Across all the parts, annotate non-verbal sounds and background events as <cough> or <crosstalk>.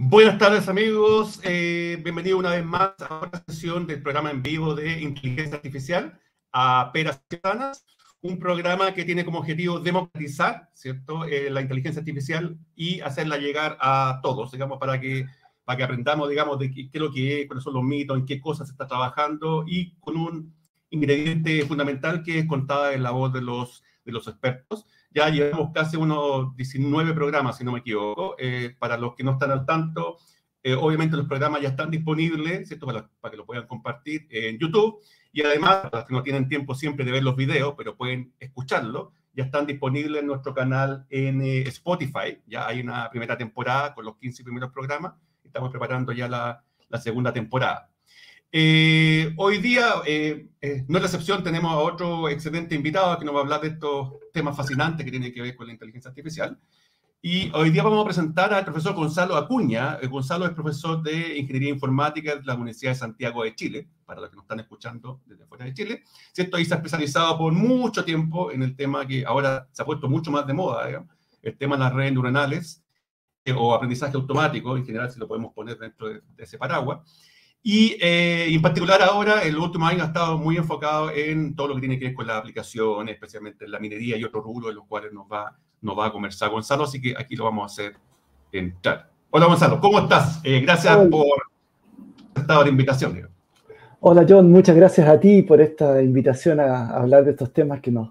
Buenas tardes amigos, eh, bienvenido una vez más a otra sesión del programa en vivo de inteligencia artificial a Peras Ciudadanas, un programa que tiene como objetivo democratizar ¿cierto? Eh, la inteligencia artificial y hacerla llegar a todos, digamos, para que, para que aprendamos, digamos, de qué, qué es lo que es, cuáles son los mitos, en qué cosas se está trabajando y con un ingrediente fundamental que es contada en la voz de los, de los expertos. Ya llevamos casi unos 19 programas, si no me equivoco. Eh, para los que no están al tanto, eh, obviamente los programas ya están disponibles, ¿cierto? Para, para, que lo puedan compartir en YouTube. Y además, para los que no tienen tiempo siempre de ver los videos, pero pueden escucharlo, ya están disponibles en nuestro canal en eh, Spotify. Ya hay una primera temporada con los 15 primeros programas. Estamos preparando ya la, la segunda temporada. Eh, hoy día, eh, eh, no es la excepción, tenemos a otro excelente invitado que nos va a hablar de estos temas fascinantes que tienen que ver con la inteligencia artificial. Y hoy día vamos a presentar al profesor Gonzalo Acuña. Gonzalo es profesor de Ingeniería Informática de la Universidad de Santiago de Chile, para los que nos están escuchando desde fuera de Chile. ¿Cierto? Ahí se ha especializado por mucho tiempo en el tema que ahora se ha puesto mucho más de moda, digamos, el tema de las redes neuronales o aprendizaje automático, en general, si lo podemos poner dentro de, de ese paraguas. Y eh, en particular ahora, en los últimos años, ha estado muy enfocado en todo lo que tiene que ver con las aplicaciones, especialmente en la minería y otros rubros de los cuales nos va, nos va a conversar Gonzalo, así que aquí lo vamos a hacer entrar. Hola Gonzalo, ¿cómo estás? Eh, gracias Hola. por esta la invitación. Hola John, muchas gracias a ti por esta invitación a, a hablar de estos temas que nos,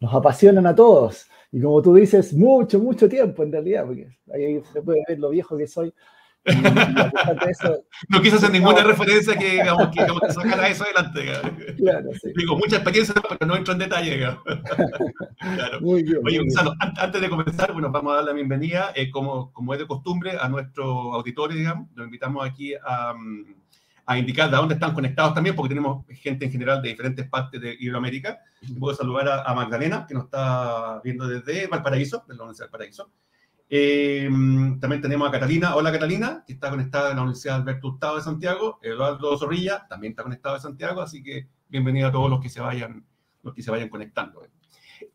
nos apasionan a todos. Y como tú dices, mucho, mucho tiempo en realidad, porque ahí se puede ver lo viejo que soy. Eso, <laughs> no quise hacer ninguna no. referencia que, digamos, que, digamos, que sacara eso adelante. Claro, sí. Digo, mucha experiencia, pero no entro en detalle. <laughs> Claro. Muy bien, Oye, muy Gonzalo, bien. antes de comenzar, bueno, vamos a dar la bienvenida, eh, como, como es de costumbre, a nuestros auditores, digamos. Los invitamos aquí a, a indicar de dónde están conectados también, porque tenemos gente en general de diferentes partes de Iberoamérica. Y puedo saludar a, a Magdalena, que nos está viendo desde Valparaíso, de la Universidad de Valparaíso. Eh, también tenemos a Catalina. Hola Catalina, que está conectada en la Universidad Alberto Hurtado de Santiago. Eduardo Zorrilla también está conectado de Santiago, así que bienvenido a todos los que se vayan, los que se vayan conectando.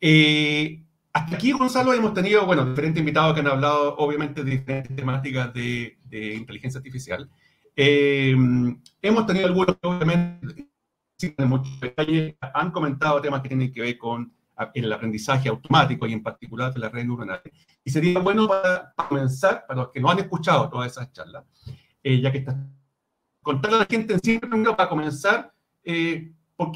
Eh, hasta aquí, Gonzalo, hemos tenido, bueno, diferentes invitados que han hablado, obviamente, de diferentes temáticas de, inteligencia artificial. Eh, hemos tenido algunos obviamente, en muchos detalles, han comentado temas que tienen que ver con el aprendizaje automático y en particular de las redes neuronales. Y sería bueno para, comenzar, para los que no han escuchado todas esas charlas, eh, ya que está, contarle a la gente en sí, primero para comenzar, eh,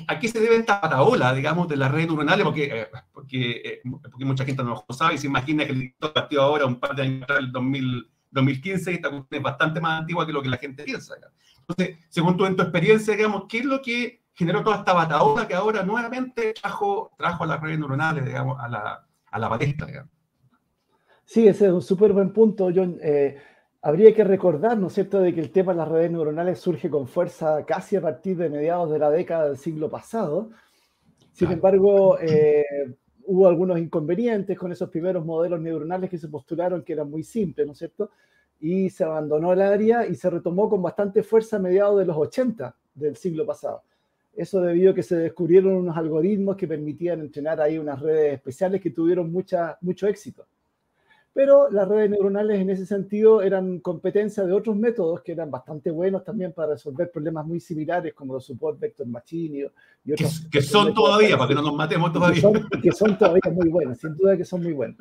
a qué se debe esta pataola, digamos, de las redes neuronales, porque, eh, porque, porque, mucha gente no lo sabe y se imagina que el dictador partió ahora un par de años atrás, el 2000, 2015, esta cuestión es bastante más antigua que lo que la gente piensa. Entonces, según tú en tu experiencia, digamos, ¿qué es lo que generó toda esta bataola que ahora nuevamente trajo, trajo a las redes neuronales, digamos, a la, a la palestra, digamos. Sí, ese es un súper buen punto, John. Eh, habría que recordar, ¿no es cierto?, de que el tema de las redes neuronales surge con fuerza casi a partir de mediados de la década del siglo pasado. Sin embargo, eh, hubo algunos inconvenientes con esos primeros modelos neuronales que se postularon que eran muy simples, ¿no es cierto? Y se abandonó el área y se retomó con bastante fuerza a mediados de los 80 del siglo pasado. Eso debido a que se descubrieron unos algoritmos que permitían entrenar ahí unas redes especiales que tuvieron mucha, mucho éxito. Pero las redes neuronales en ese sentido eran competencia de otros métodos que eran bastante buenos también para resolver problemas muy similares como los support vector machine y, otros. Que, que son todavía, para que no nos matemos todavía. Que son, que son, todavía muy buenos, sin duda que son muy buenos.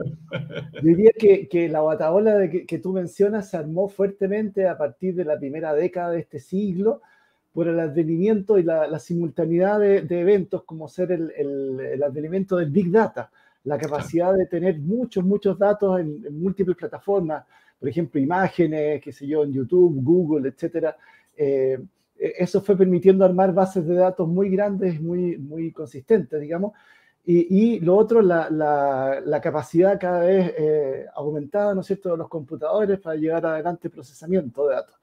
Diría que, que la bataola de que, que tú mencionas se armó fuertemente a partir de la primera década de este siglo por el advenimiento y la, la simultaneidad de, de, eventos como ser el, el, el, advenimiento del Big Data, la capacidad de tener muchos, muchos datos en, en, múltiples plataformas, por ejemplo, imágenes, qué sé yo, en YouTube, Google, etcétera. Eh, eso fue permitiendo armar bases de datos muy grandes, muy, muy consistentes, digamos. Y, y lo otro, la, la, la, capacidad cada vez eh, aumentada, ¿no es cierto?, de los computadores para llevar adelante procesamiento de datos.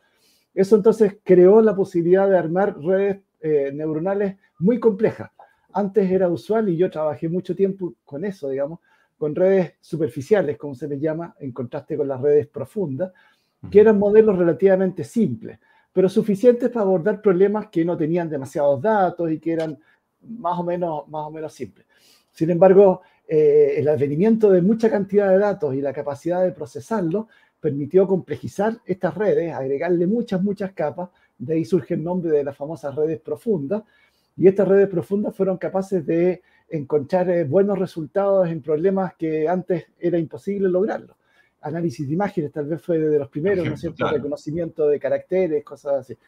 Eso entonces creó la posibilidad de armar redes eh, neuronales muy complejas. Antes era usual y yo trabajé mucho tiempo con eso, digamos, con redes superficiales, como se les llama, en contraste con las redes profundas, que eran modelos relativamente simples, pero suficientes para abordar problemas que no tenían demasiados datos y que eran más o menos, más o menos simples. Sin embargo, eh, el advenimiento de mucha cantidad de datos y la capacidad de procesarlo permitió complejizar estas redes, agregarle muchas, muchas capas, de ahí surge el nombre de las famosas redes profundas, y estas redes profundas fueron capaces de encontrar eh, buenos resultados en problemas que antes era imposible lograrlo. Análisis de imágenes tal vez fue de los primeros, ¿no es cierto? Reconocimiento de caracteres, cosas así.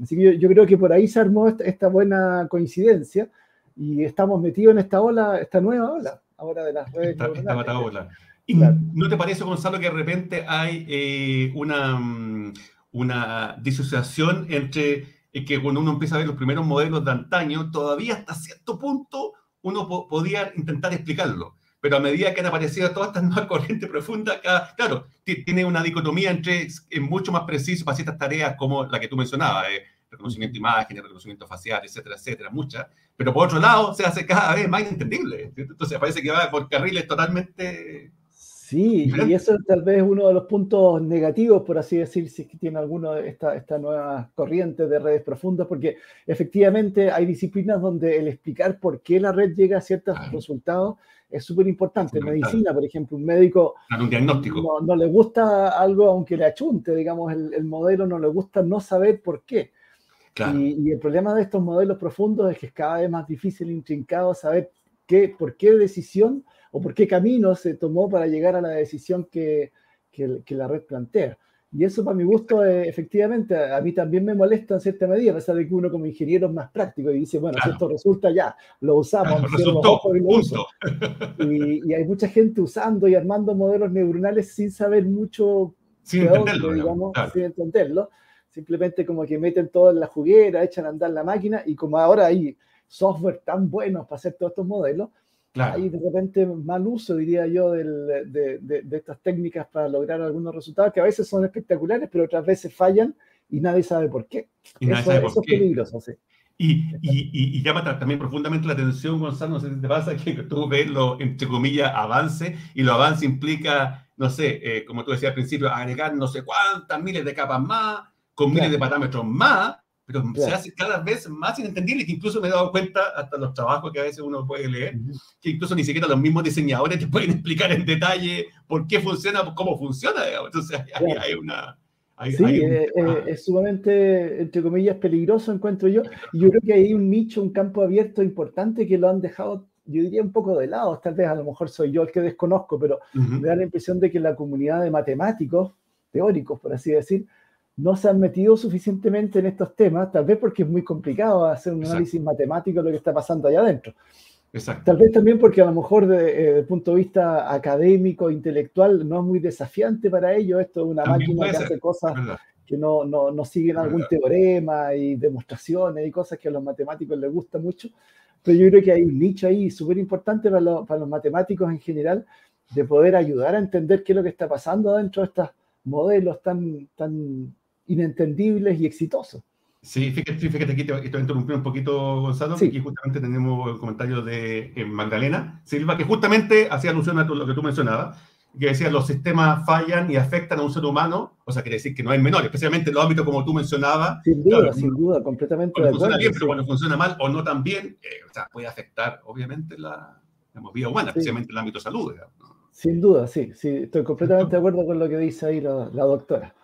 Así que yo, creo que por ahí se armó esta, buena coincidencia y estamos metidos en esta ola, esta nueva ola, ahora de las redes. Esta, esta ola. ¿Y no te parece, Gonzalo, que de repente hay eh, una, mm, una disociación entre que cuando uno empieza a ver los primeros modelos de antaño, todavía hasta cierto punto uno podía intentar explicarlo. Pero a medida que han aparecido todas estas <laughs> nuevas corrientes profundas, claro, tiene una dicotomía entre es mucho más preciso para ciertas tareas como la que tú mencionabas, eh, reconocimiento de imágenes, reconocimiento facial, etcétera, etcétera, muchas. Pero por otro lado, se hace cada vez más entendible. Entonces parece que va por carriles totalmente Sí, y eso es tal vez uno de los puntos negativos, por así decir, si es que tiene alguno de esta, esta nueva corriente de redes profundas, porque efectivamente hay disciplinas donde el explicar por qué la red llega a ciertos resultados es súper importante. En medicina, por ejemplo, un médico un diagnóstico. No, le gusta algo aunque le achunte, digamos, el, modelo no le gusta no saber por qué. Y, y, el problema de estos modelos profundos es que es cada vez más difícil, intrincado, saber qué, por qué decisión o por qué camino se tomó para llegar a la decisión que, que, la red plantea. Y eso para mi gusto, eh, efectivamente, a mí también me molesta en cierta medida, a pesar de que uno como ingeniero es más práctico y dice, bueno, si esto resulta ya, lo usamos, <laughs> y, y, hay mucha gente usando y armando modelos neuronales sin saber mucho, sin entenderlo, digamos, sin entenderlo. Simplemente como que meten todo en la juguera, echan a andar la máquina y como ahora hay software tan buenos para hacer todos estos modelos, hay de repente mal uso, diría yo, de, estas técnicas para lograr algunos resultados que a veces son espectaculares, pero otras veces fallan y nadie sabe por qué. Y eso, es peligroso, sí. Y, llama también profundamente la atención, Gonzalo, no sé si te pasa <laughs> que tú ves lo, entre comillas, avance, y lo avance implica, no sé, eh, como tú decías al principio, agregar no sé cuántas miles de capas más, con miles de parámetros más, pero se hace cada vez más inentendible, que incluso me he dado cuenta, hasta los trabajos que a veces uno puede leer, que incluso ni siquiera los mismos diseñadores te <laughs> pueden explicar en detalle por qué funciona, cómo funciona, Entonces hay, una... sí, eh, eh, es sumamente, entre comillas, peligroso, encuentro yo. Y yo creo que hay un nicho, un campo abierto importante que lo han dejado, yo diría, un poco de lado. Tal vez a lo mejor soy yo el que desconozco, pero me da la impresión de que la comunidad de matemáticos, teóricos, por así decir, no se han metido suficientemente en estos temas, tal vez porque es muy complicado hacer un análisis matemático de lo que está pasando allá adentro. Exacto. Tal vez también porque a lo mejor eh, desde el punto de vista académico, intelectual, no es muy desafiante para ellos. Esto es una máquina que hace cosas que no, no, no siguen algún teorema y demostraciones y cosas que a los matemáticos les gusta mucho. Pero yo creo que hay un nicho ahí súper importante para, para los matemáticos en general de poder ayudar a entender qué es lo que está pasando dentro de estos modelos tan, tan inentendibles y exitosos. Sí, fíjate, fíjate aquí te, voy a interrumpir un poquito, Gonzalo, sí. aquí justamente tenemos el comentario de eh, Magdalena Silva, que justamente hacía alusión a lo que tú mencionabas, que decía los sistemas fallan y afectan a un ser humano, o sea, quiere decir que no es menor, especialmente en los ámbitos como tú mencionabas. Sin duda, sin duda, completamente de funciona bien, pero cuando funciona mal o no tan bien, eh, o sea, puede afectar, obviamente, la vida humana, especialmente el ámbito de salud. Sin duda, sí, sí, estoy completamente de acuerdo con lo que dice ahí la, la doctora.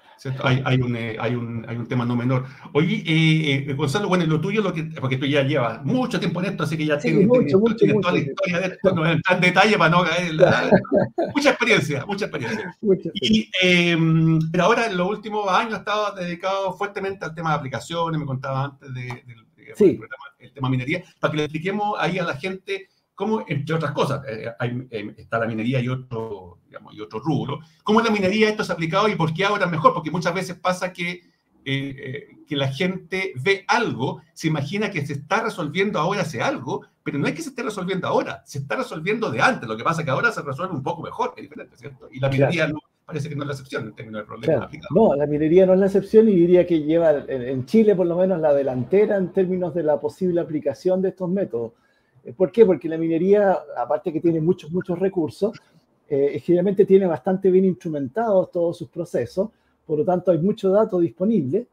Hay, hay, un, eh, hay, un, hay un tema no menor. Oye, eh, eh, Gonzalo, bueno, lo tuyo, lo que, porque tú ya llevas mucho tiempo en esto, así que ya tienes, mucho, mucho, toda la historia de esto, no en detalle para no caer. <laughs> mucha experiencia, mucha experiencia. y, em, pero ahora en los últimos años ha estado dedicado fuertemente al tema de aplicaciones, me contaba antes del de, sí. el tema minería, para que le expliquemos ahí a la gente cómo, entre otras cosas, hay, está la minería y otro y otro rubro. ¿Cómo en la minería esto se ha aplicado y por qué ahora mejor? Porque muchas veces pasa que, eh, eh, que la gente ve algo, se imagina que se está resolviendo ahora ese algo, pero no es que se esté resolviendo ahora, se está resolviendo de antes. Lo que pasa es que ahora se resuelve un poco mejor, es diferente, ¿cierto? Y la minería no, parece que no es la excepción en términos de problemas No, la minería no es la excepción y diría que lleva en Chile por lo menos la delantera en términos de la posible aplicación de estos métodos. ¿Por qué? Porque la minería, aparte que tiene muchos, muchos recursos, eh, generalmente tiene bastante bien instrumentados todos sus procesos, por lo tanto hay mucho dato disponible,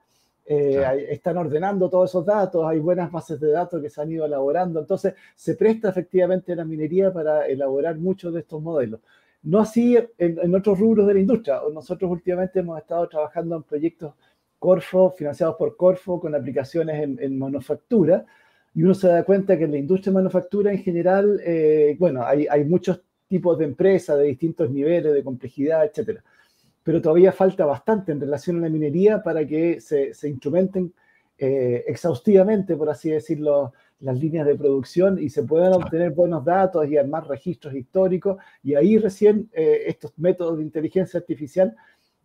eh, están ordenando todos esos datos, hay buenas bases de datos que se han ido elaborando, entonces se presta efectivamente la minería para elaborar muchos de estos modelos. No así en, otros rubros de la industria. Nosotros últimamente hemos estado trabajando en proyectos Corfo, financiados por Corfo, con aplicaciones en, manufactura, y uno se da cuenta que en la industria de manufactura en general, eh, bueno, hay, hay muchos tipos de empresas de distintos niveles de complejidad, etcétera. Pero todavía falta bastante en relación a la minería para que se, se instrumenten eh, exhaustivamente, por así decirlo, las líneas de producción y se puedan obtener buenos datos y armar registros históricos. Y ahí recién eh, estos métodos de inteligencia artificial,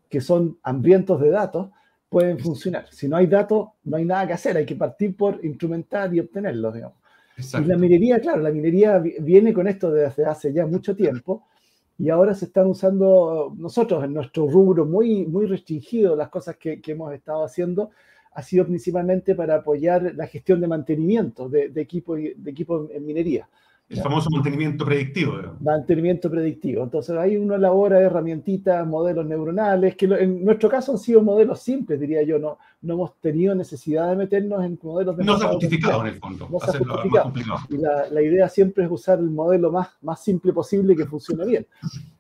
que son hambrientos de datos, pueden funcionar. Si no hay datos, no hay nada que hacer, hay que partir por instrumentar y obtenerlos, digamos. Y la minería, claro, la minería viene con esto desde hace ya mucho tiempo y ahora se están usando nosotros en nuestro rubro muy, muy restringido, las cosas que, que hemos estado haciendo ha sido principalmente para apoyar la gestión de mantenimiento de, de equipos de equipo en minería. El famoso mantenimiento predictivo. Mantenimiento predictivo. Entonces, hay una elabora herramientitas, modelos neuronales, que en nuestro caso han sido modelos simples, diría yo. No, no hemos tenido necesidad de meternos en modelos de. No se ha justificado en el fondo. No se ha justificado. Y la, la, idea siempre es usar el modelo más, más simple posible que funcione bien.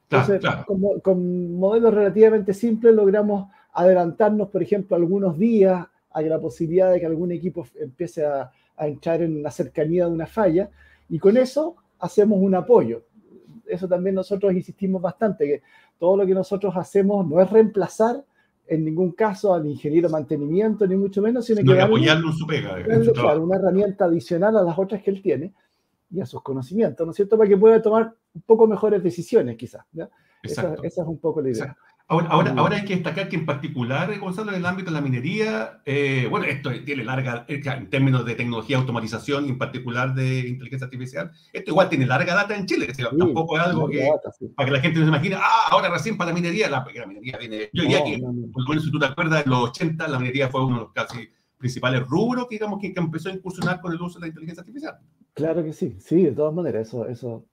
Entonces, Con, con modelos relativamente simples logramos adelantarnos, por ejemplo, algunos días hay la posibilidad de que algún equipo empiece a, entrar en la cercanía de una falla y con eso hacemos un apoyo. Eso también nosotros insistimos bastante, que todo lo que nosotros hacemos no es reemplazar en ningún caso al ingeniero de mantenimiento, ni mucho menos, sino, que apoyarlo en su pega. claro, una herramienta adicional a las otras que él tiene y a sus conocimientos, ¿no es cierto? Para que pueda tomar un poco mejores decisiones, quizás. Esa, esa, es un poco la idea. Ahora, ahora, hay que destacar que en particular, Gonzalo, en el ámbito de la minería, eh, bueno, esto tiene larga, eh, en términos de tecnología, automatización y en particular de inteligencia artificial, esto igual tiene larga data en Chile, tampoco es algo que, para que la gente no se imagine, ah, ahora recién para la minería, la, minería viene, yo diría que, por lo menos si tú te acuerdas, en los 80 la minería fue uno de los casi principales rubros que, digamos, que, empezó a incursionar con el uso de la inteligencia artificial. Claro que sí, sí, de todas maneras, eso, eso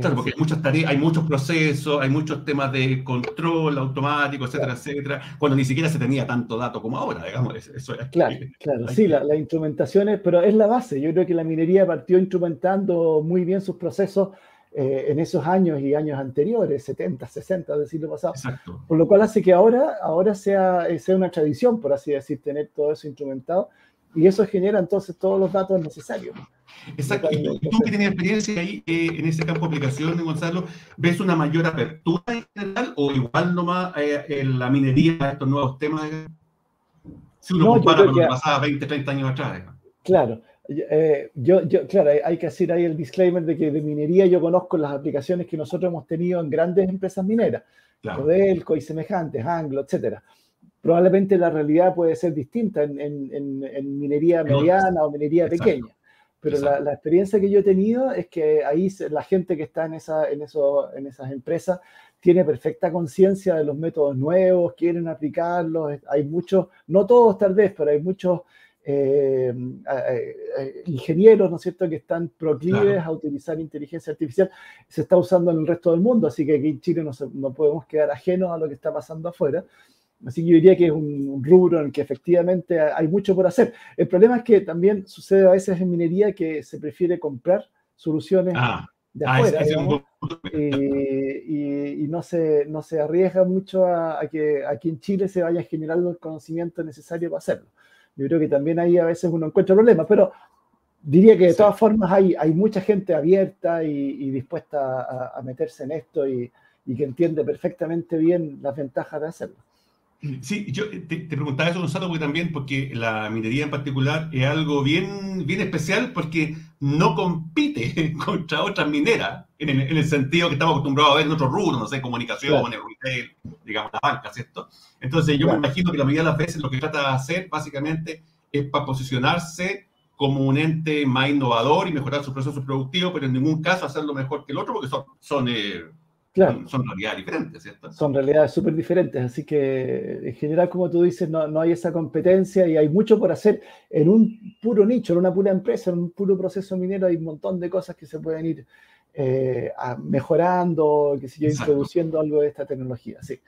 Claro, porque hay muchas tareas, hay muchos procesos, hay muchos temas de control automático, etcétera, etcétera, cuando ni siquiera se tenía tanto dato como ahora, digamos. Eso es claro, claro, sí, la, instrumentación es, pero es la base. Yo creo que la minería partió instrumentando muy bien sus procesos eh, en esos años y años anteriores, 70, 60 del siglo pasado. Exacto. Por lo cual hace que ahora, ahora sea, sea una tradición, por así decir, tener todo eso instrumentado y eso genera entonces todos los datos necesarios. Exacto. Y tú, que tienes experiencia ahí eh, en ese campo de aplicación, Gonzalo, ¿ves una mayor apertura en general o igual nomás eh, en la minería estos nuevos temas? Si uno compara con lo que pasaba 20, 30 años atrás. Claro. Eh, yo, yo, claro, hay que hacer ahí el disclaimer de que de minería yo conozco las aplicaciones que nosotros hemos tenido en grandes empresas mineras, claro. Codelco y semejantes, Anglo, etcétera probablemente la realidad puede ser distinta en, en, minería mediana o minería pequeña. Pero la, la, experiencia que yo he tenido es que ahí la gente que está en, esa, en, eso, en esas empresas tiene perfecta conciencia de los métodos nuevos, quieren aplicarlos. Hay muchos, no todos tal vez, pero hay muchos eh, ingenieros, ¿no es cierto?, que están proclives a utilizar inteligencia artificial. Se está usando en el resto del mundo, así que aquí en Chile no, no podemos quedar ajenos a lo que está pasando afuera. Así que yo diría que es un rubro en el que efectivamente hay mucho por hacer. El problema es que también sucede a veces en minería que se prefiere comprar soluciones ah, de ah, afuera y, no, se, no se arriesga mucho a, que aquí en Chile se vaya generando el conocimiento necesario para hacerlo. Yo creo que también ahí a veces uno encuentra problemas, pero diría que de todas formas hay, hay mucha gente abierta y, dispuesta a, a, meterse en esto y, y que entiende perfectamente bien las ventajas de hacerlo. Sí, yo te, preguntaba eso, Gonzalo, porque también, porque la minería en particular es algo bien, bien especial porque no compite <laughs> contra otras mineras, en, el sentido que estamos acostumbrados a ver en otros rubros, no sé, comunicaciones, retail, digamos, la banca, ¿cierto? Entonces yo me imagino que la mayoría de las veces lo que trata de hacer, básicamente, es para posicionarse como un ente más innovador y mejorar su proceso productivo, pero en ningún caso hacerlo mejor que el otro, porque son, son eh, son, realidades diferentes, ¿cierto? Son realidades súper diferentes, así que en general, como tú dices, no, no, hay esa competencia y hay mucho por hacer en un puro nicho, en una pura empresa, en un puro proceso minero, hay un montón de cosas que se pueden ir eh, mejorando, que se introduciendo algo de esta tecnología, sí.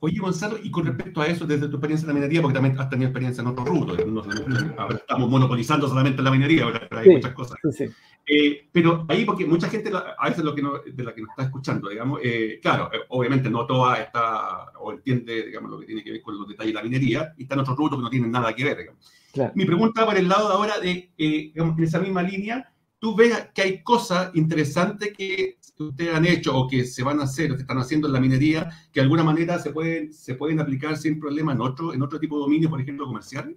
Oye, Gonzalo, y con respecto a eso, desde tu experiencia en la minería, porque también has tenido experiencia en otros rubros, estamos monopolizando solamente la minería, pero hay muchas cosas. Eh, pero ahí, porque mucha gente, a veces lo que de la que nos está escuchando, digamos, eh, claro, eh, obviamente no toda está, o entiende, digamos, lo que tiene que ver con los detalles de la minería, y están otros rubros que no tienen nada que ver, digamos. Mi pregunta por el lado de ahora, de, digamos, en esa misma línea, tú ves que hay cosas interesantes que ustedes han hecho o que se van a hacer o que están haciendo en la minería que de alguna manera se pueden, se pueden aplicar sin problema en otro, en otro tipo de dominio, por ejemplo, comercial?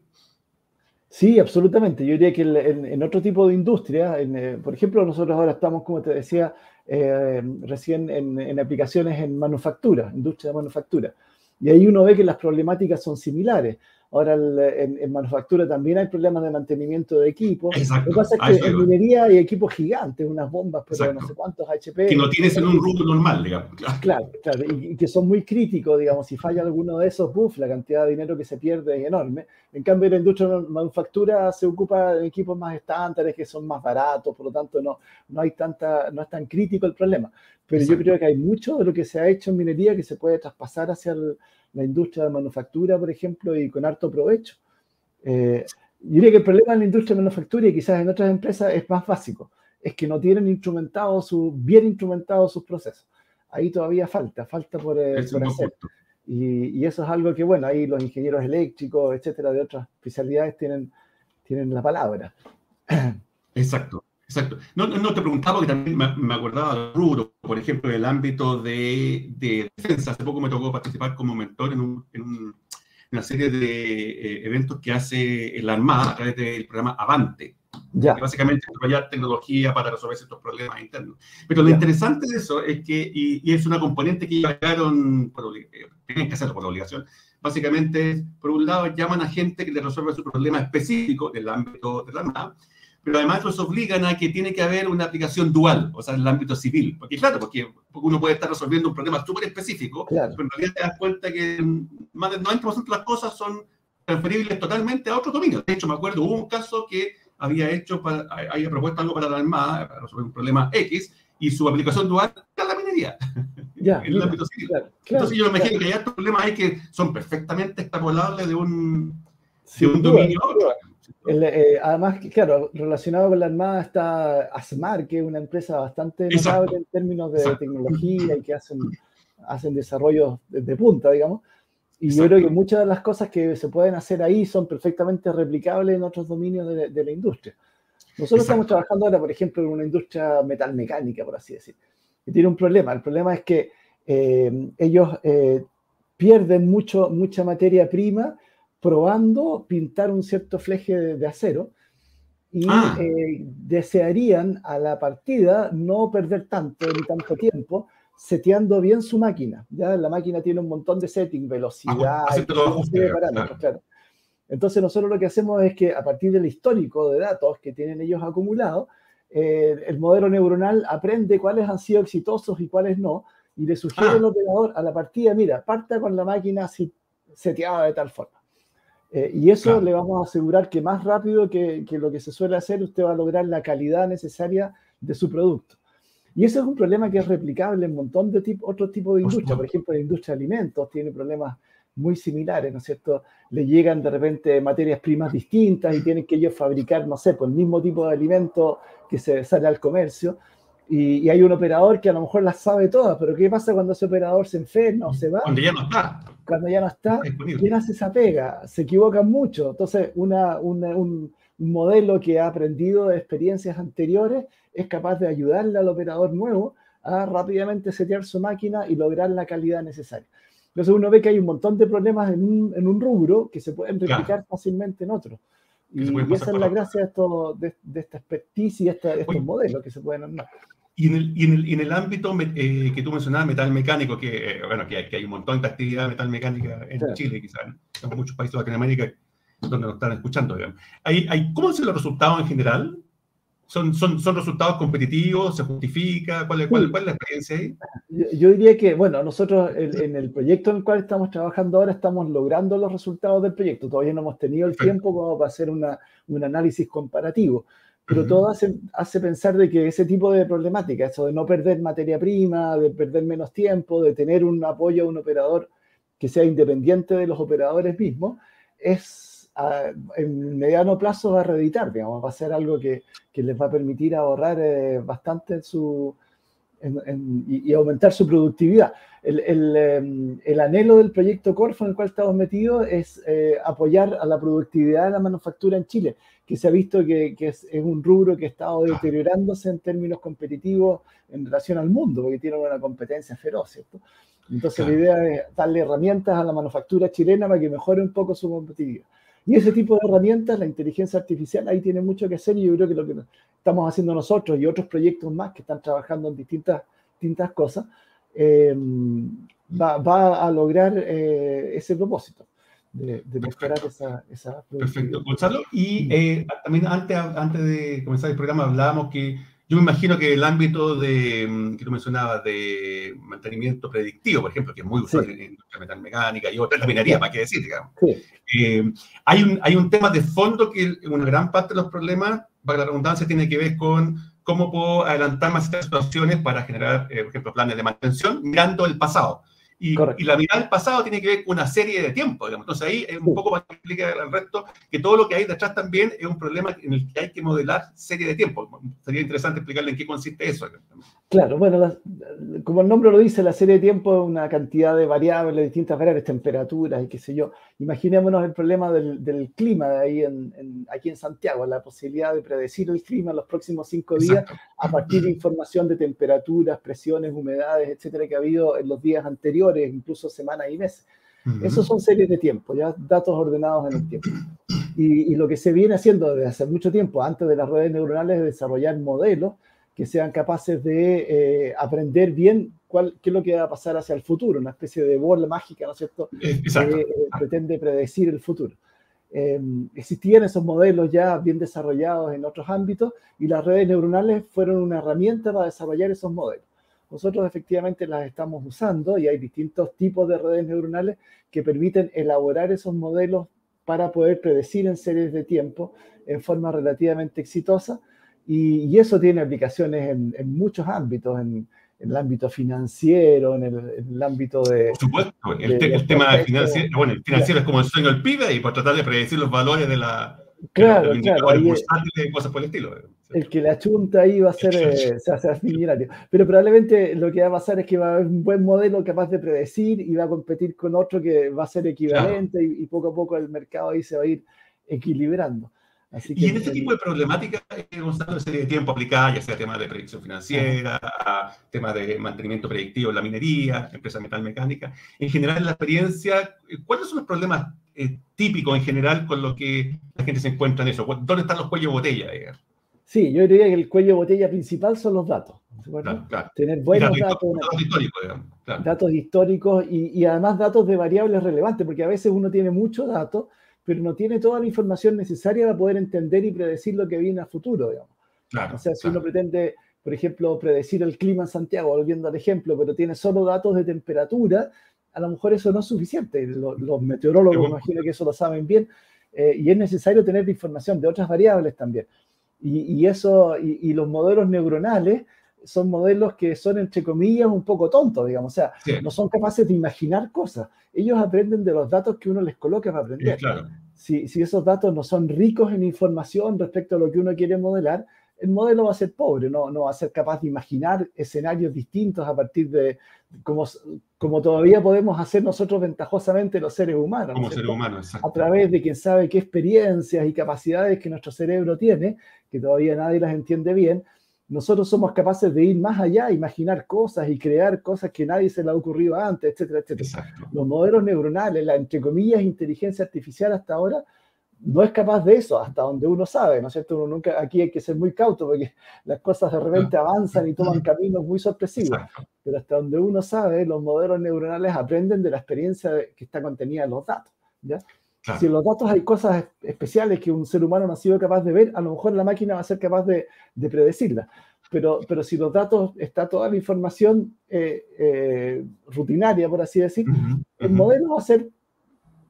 Sí, absolutamente. Yo diría que en, otro tipo de industria, eh, por ejemplo, nosotros ahora estamos, como te decía, eh, recién en, en, aplicaciones en manufactura, industria de manufactura. Y ahí uno ve que las problemáticas son similares. Ahora en, manufactura también hay problemas de mantenimiento de equipos. Lo que pasa es que en minería hay equipos gigantes, unas bombas, pero no sé cuántos HP. Que no tienes en un rubro normal, digamos. Claro, claro, y, que son muy críticos, digamos, si falla alguno de esos, buff, la cantidad de dinero que se pierde es enorme. En cambio, la industria de manufactura se ocupa de equipos más estándares, que son más baratos, por lo tanto no, no, hay tanta, no es tan crítico el problema. Pero yo creo que hay mucho de lo que se ha hecho en minería que se puede traspasar hacia el, la industria de manufactura, por ejemplo, y con harto provecho. Eh, yo diría que el problema en la industria de manufactura y quizás en otras empresas es más básico, es que no tienen instrumentado su, bien instrumentados sus procesos. Ahí todavía falta, falta por, eh, hacer. Y, eso es algo que, bueno, ahí los ingenieros eléctricos, etcétera, de otras especialidades tienen, tienen la palabra. Exacto. Exacto. No, no, te preguntaba porque también me, acordaba de rubro, por ejemplo, el ámbito de, de, defensa. Hace poco me tocó participar como mentor en, un, en una serie de eh, eventos que hace la Armada a través del programa Avante. Ya. Que básicamente desarrollar tecnología para resolver estos problemas internos. Pero lo interesante de eso es que, y, es una componente que llegaron, eh, tienen que hacerlo por obligación, básicamente, por un lado, llaman a gente que le resuelve su problema específico del ámbito de la Armada, pero además los obligan a que tiene que haber una aplicación dual, o sea, en el ámbito civil. Porque claro, porque uno puede estar resolviendo un problema súper específico, pero en realidad te das cuenta que más del 90% de las cosas son transferibles totalmente a otro dominio. De hecho, me acuerdo, hubo un caso que había hecho, para, había propuesto algo para la Armada, para resolver un problema X, y su aplicación dual era la minería, <laughs> en el ámbito civil. Entonces yo me imagino que hay otros problemas ahí que son perfectamente extrapolables de un, de un dominio a otro. Eh, además, claro, relacionado con la Armada está ASMAR, que es una empresa bastante notable en términos de tecnología y que hacen, hacen desarrollos de, punta, digamos. Y yo creo que muchas de las cosas que se pueden hacer ahí son perfectamente replicables en otros dominios de, la industria. Nosotros estamos trabajando ahora, por ejemplo, en una industria metalmecánica, por así decir, que tiene un problema. El problema es que eh, ellos eh, pierden mucho, mucha materia prima probando pintar un cierto fleje de, acero y ah. eh, desearían a la partida no perder tanto ni tanto tiempo seteando bien su máquina. ¿ya? La máquina tiene un montón de settings, velocidad, parámetros, Entonces nosotros lo que hacemos es que a partir del histórico de datos que tienen ellos acumulados, eh, el modelo neuronal aprende cuáles han sido exitosos y cuáles no, y le sugiere ah. al operador a la partida, mira, parta con la máquina seteada de tal forma. Eh, y eso le vamos a asegurar que más rápido que, que, lo que se suele hacer, usted va a lograr la calidad necesaria de su producto. Y eso es un problema que es replicable en un montón de tipo, otros tipos de industria. Por ejemplo, la industria de alimentos tiene problemas muy similares, ¿no es cierto? Le llegan de repente materias primas distintas y tienen que ellos fabricar, no sé, pues el mismo tipo de alimento que se sale al comercio. Y, y, hay un operador que a lo mejor las sabe todas, pero ¿qué pasa cuando ese operador se enferma o se va? Cuando ya no está cuando ya no está, ¿quién hace esa pega? Se equivocan mucho. Entonces, una, un, modelo que ha aprendido de experiencias anteriores es capaz de ayudarle al operador nuevo a rápidamente setear su máquina y lograr la calidad necesaria. Entonces uno ve que hay un montón de problemas en un, en un rubro que se pueden replicar fácilmente en otro. Y, esa es la gracia de, esto, de, esta expertise y estos modelos que se pueden armar. Y en el, y en el, en el ámbito eh, que tú mencionabas, metal mecánico, que, eh, bueno, que hay, que hay, un montón de actividad metal mecánica en Chile, quizás, en muchos países de Latinoamérica donde nos están escuchando, digamos. Hay, hay, ¿Cómo son los resultados en general? ¿Son, son, son resultados competitivos? ¿Se justifica? ¿Cuál, cuál, cuál es la experiencia ahí? Yo, diría que, bueno, nosotros en, el proyecto en el cual estamos trabajando ahora estamos logrando los resultados del proyecto. Todavía no hemos tenido el tiempo como para hacer una, un análisis comparativo pero todo hace, hace, pensar de que ese tipo de problemática, eso de no perder materia prima, de perder menos tiempo, de tener un apoyo a un operador que sea independiente de los operadores mismos, es en mediano plazo va a reeditar, digamos, va a ser algo que, que les va a permitir ahorrar eh, bastante en su, y, aumentar su productividad. El, el, em, el, anhelo del proyecto Corfo en el cual estamos metidos es eh, apoyar a la productividad de la manufactura en Chile, que se ha visto que, que es, es, un rubro que ha estado deteriorándose en términos competitivos en relación al mundo, porque tiene una competencia feroz, ¿cierto? Entonces la idea es darle herramientas a la manufactura chilena para que mejore un poco su competitividad. Y ese tipo de herramientas, la inteligencia artificial, ahí tiene mucho que hacer y yo creo que lo que estamos haciendo nosotros y otros proyectos más que están trabajando en distintas, distintas cosas, eh, va, va, a lograr eh, ese propósito. De, de mejorar esa, esa Perfecto, Gonzalo. Y eh, también antes, antes de comenzar el programa hablábamos que yo me imagino que el ámbito de, mm, que tú mencionabas de mantenimiento predictivo, por ejemplo, que es muy usado en la metal mecánica y otra, la minería, para qué decir, digamos. Eh, hay, un, hay un tema de fondo que una gran parte de los problemas, para la redundancia, tiene que ver con cómo puedo adelantar más situaciones para generar, eh, por ejemplo, planes de mantención mirando el pasado. Y, y, la mirada del pasado tiene que ver con una serie de tiempo, digamos. Entonces ahí es un poco para explicar al resto que todo lo que hay detrás también es un problema en el que hay que modelar serie de tiempo. Sería interesante explicarle en qué consiste eso. Claro, bueno, como el nombre lo dice, la serie de tiempo es una cantidad de variables, distintas variables, temperaturas y qué sé yo. Imaginémonos el problema del, del clima de ahí en, aquí en Santiago, la posibilidad de predecir el clima en los próximos cinco días a partir de información de temperaturas, presiones, humedades, etcétera, que ha habido en los días anteriores, incluso semanas y meses. Esos son series de tiempo, ya datos ordenados en el tiempo. Y, y, lo que se viene haciendo desde hace mucho tiempo, antes de las redes neuronales, es desarrollar modelos que sean capaces de eh, aprender bien cuál, qué es lo que va a pasar hacia el futuro, una especie de bola mágica, ¿no es cierto?, Exacto. que eh, pretende predecir el futuro. Eh, existían esos modelos ya bien desarrollados en otros ámbitos y las redes neuronales fueron una herramienta para desarrollar esos modelos. Nosotros efectivamente las estamos usando y hay distintos tipos de redes neuronales que permiten elaborar esos modelos para poder predecir en series de tiempo en forma relativamente exitosa y, eso tiene aplicaciones en, muchos ámbitos, en, el ámbito financiero, en el, ámbito de... Por supuesto, el, tema financiero, bueno, el financiero es como el sueño del PIB y por tratar de predecir los valores de la... Claro, claro. y cosas por el estilo. El que la chunta ahí va a ser, eh, se hace millonario. Pero probablemente lo que va a pasar es que va a haber un buen modelo capaz de predecir y va a competir con otro que va a ser equivalente y, y, poco a poco el mercado ahí se va a ir equilibrando y en este tipo de problemáticas, eh, Gonzalo, serie de tiempo aplicada, ya sea tema de predicción financiera, tema de mantenimiento predictivo en la minería, empresa metalmecánica, en general en la experiencia, eh, ¿cuáles son los problemas eh, típicos en general con los que la gente se encuentra en eso? ¿Dónde están los cuellos de botella? Sí, yo diría que el cuello de botella principal son los datos. Tener buenos datos, datos, históricos, datos históricos y, y además datos de variables relevantes, porque a veces uno tiene muchos datos pero no tiene toda la información necesaria para poder entender y predecir lo que viene a futuro, digamos. o sea, si uno pretende, por ejemplo, predecir el clima en Santiago, volviendo al ejemplo, pero tiene solo datos de temperatura, a lo mejor eso no es suficiente. Los, meteorólogos, me imagino que eso lo saben bien, eh, y es necesario tener información de otras variables también. Y, eso, y, los modelos neuronales son modelos que son, entre comillas, un poco tontos, digamos. O sea, no son capaces de imaginar cosas. Ellos aprenden de los datos que uno les coloca para aprender. Si, si, esos datos no son ricos en información respecto a lo que uno quiere modelar, el modelo va a ser pobre, no, no va a ser capaz de imaginar escenarios distintos a partir de, como, como todavía podemos hacer nosotros ventajosamente los seres humanos. Como seres humanos, A través de quién sabe qué experiencias y capacidades que nuestro cerebro tiene, que todavía nadie las entiende bien, nosotros somos capaces de ir más allá, imaginar cosas y crear cosas que nadie se le ha ocurrido antes, etcétera, etcétera. Los modelos neuronales, la entre comillas inteligencia artificial hasta ahora, no es capaz de eso, hasta donde uno sabe, ¿no es cierto? Uno nunca, aquí hay que ser muy cauto porque las cosas de repente avanzan y toman caminos muy sorpresivos, pero hasta donde uno sabe, los modelos neuronales aprenden de la experiencia que está contenida en los datos, ¿ya? Si en los datos hay cosas especiales que un ser humano no ha sido capaz de ver, a lo mejor la máquina va a ser capaz de, de predecirla. Pero, pero si los datos está toda la información eh, eh, rutinaria, por así decir, el modelo va a ser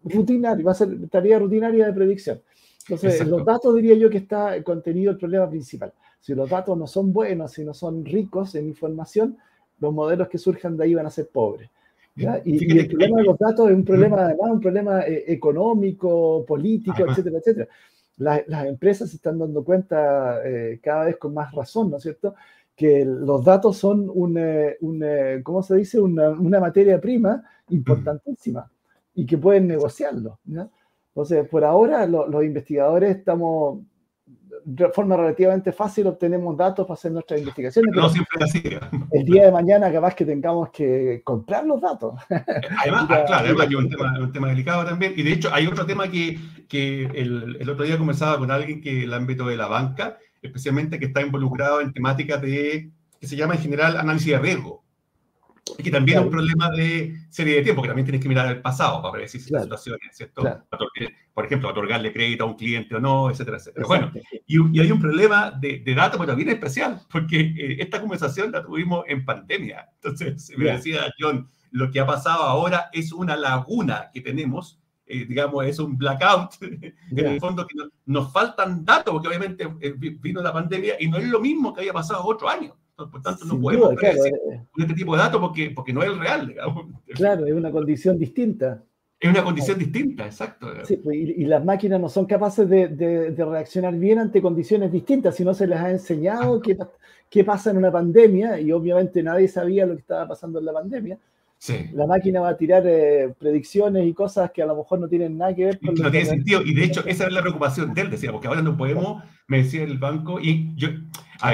rutinario, va a ser tarea rutinaria de predicción. Entonces, en los datos diría yo que está contenido el problema principal. Si los datos no son buenos, si no son ricos en información, los modelos que surjan de ahí van a ser pobres. Y, el problema de los datos es un problema, además, un problema eh, económico, político, etcétera, etcétera. las empresas se están dando cuenta eh, cada vez con más razón, ¿no es cierto?, que los datos son un, eh, un ¿cómo se dice?, una, una, materia prima importantísima y que pueden negociarlo. Entonces, por ahora los investigadores estamos de forma relativamente fácil obtenemos datos para hacer nuestras investigaciones. No siempre así. El día de mañana capaz que tengamos que comprar los datos. <laughs> Además, ah, claro, además que es un tema, un tema, delicado también. Y de hecho hay otro tema que, que el, el, otro día conversaba con alguien que el ámbito de la banca, especialmente que está involucrado en temáticas de, que se llama en general análisis de riesgo. Y que también es un problema de serie de tiempo, que también tienes que mirar el pasado para si claro. situaciones, ¿cierto? Por ejemplo, otorgarle crédito a un cliente o no, etcétera, etcétera. Bueno, y, hay un problema de, de datos, pero también especial, porque eh, esta conversación la tuvimos en pandemia. Entonces, me decía John, lo que ha pasado ahora es una laguna que tenemos, eh, digamos, es un blackout, <laughs> en el fondo que nos faltan datos, porque obviamente eh, vino la pandemia y no es lo mismo que había pasado otro año. Por tanto, no podemos duda, claro, eh. este tipo de datos porque, porque no es el real, digamos. Claro, es una condición distinta. Es una condición distinta, exacto. Sí, pues, y, las máquinas no son capaces de, de, reaccionar bien ante condiciones distintas, si no se les ha enseñado qué, qué, pasa en una pandemia, y obviamente nadie sabía lo que estaba pasando en la pandemia. Sí. La máquina va a tirar eh, predicciones y cosas que a lo mejor no tienen nada que ver con... No tiene sentido, y de hecho esa es la preocupación de él, decía, porque ahora no podemos, me decía el banco, y yo,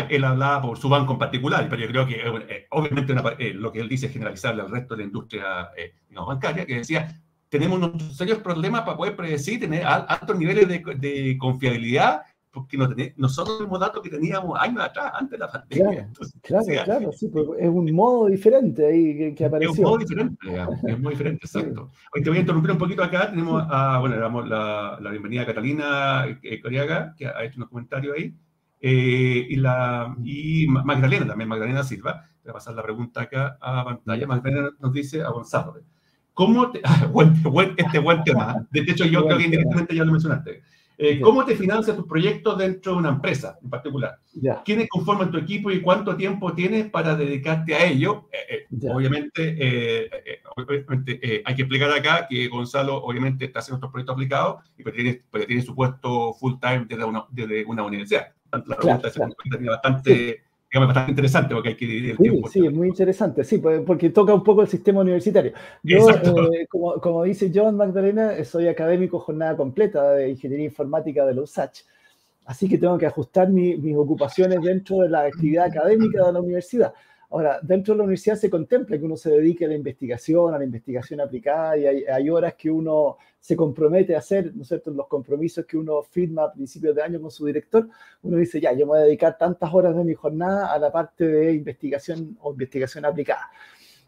él hablaba por su banco en particular, pero yo creo que eh, obviamente eh, lo que él dice es generalizable al resto de la industria bancaria, que decía, tenemos unos serios problemas para poder predecir, tener altos niveles de, de confiabilidad porque no nosotros tenemos datos que teníamos años atrás, antes de la pandemia. Claro, claro, claro, sí, es un modo diferente ahí que, apareció. Es un modo diferente, digamos, es muy diferente, exacto. Hoy te voy a interrumpir un poquito acá, tenemos a, bueno, le damos la, la, bienvenida a Catalina eh, Coriaga, que ha hecho unos comentarios ahí, eh, y, la, y Magdalena también, Magdalena Silva, voy a pasar la pregunta acá a pantalla, Magdalena nos dice a Gonzalo, ¿cómo te, <laughs> este buen tema, de hecho yo creo que indirectamente ya lo mencionaste, eh, ¿Cómo te financias tus proyectos dentro de una empresa en particular? ¿Quiénes conforman tu equipo y cuánto tiempo tienes para dedicarte a ello? Eh, eh, obviamente, obviamente hay que explicar acá que Gonzalo obviamente está haciendo estos proyectos aplicados y pues tiene, pues tiene su puesto full time desde una, desde una universidad. La pregunta es bastante digamos, bastante interesante porque hay que dividir el sí, tiempo. Sí, es muy interesante, sí, porque toca un poco el sistema universitario. Yo, eh, como, como, dice John Magdalena, soy académico jornada completa de Ingeniería Informática de la USACH, así que tengo que ajustar mis ocupaciones dentro de la actividad académica de la universidad. Ahora, dentro de la universidad se contempla que uno se dedique a la investigación, a la investigación aplicada, y hay, horas que uno se compromete a hacer, ¿no es cierto?, los compromisos que uno firma a principios de año con su director, uno dice, ya, yo me voy a dedicar tantas horas de mi jornada a la parte de investigación o investigación aplicada.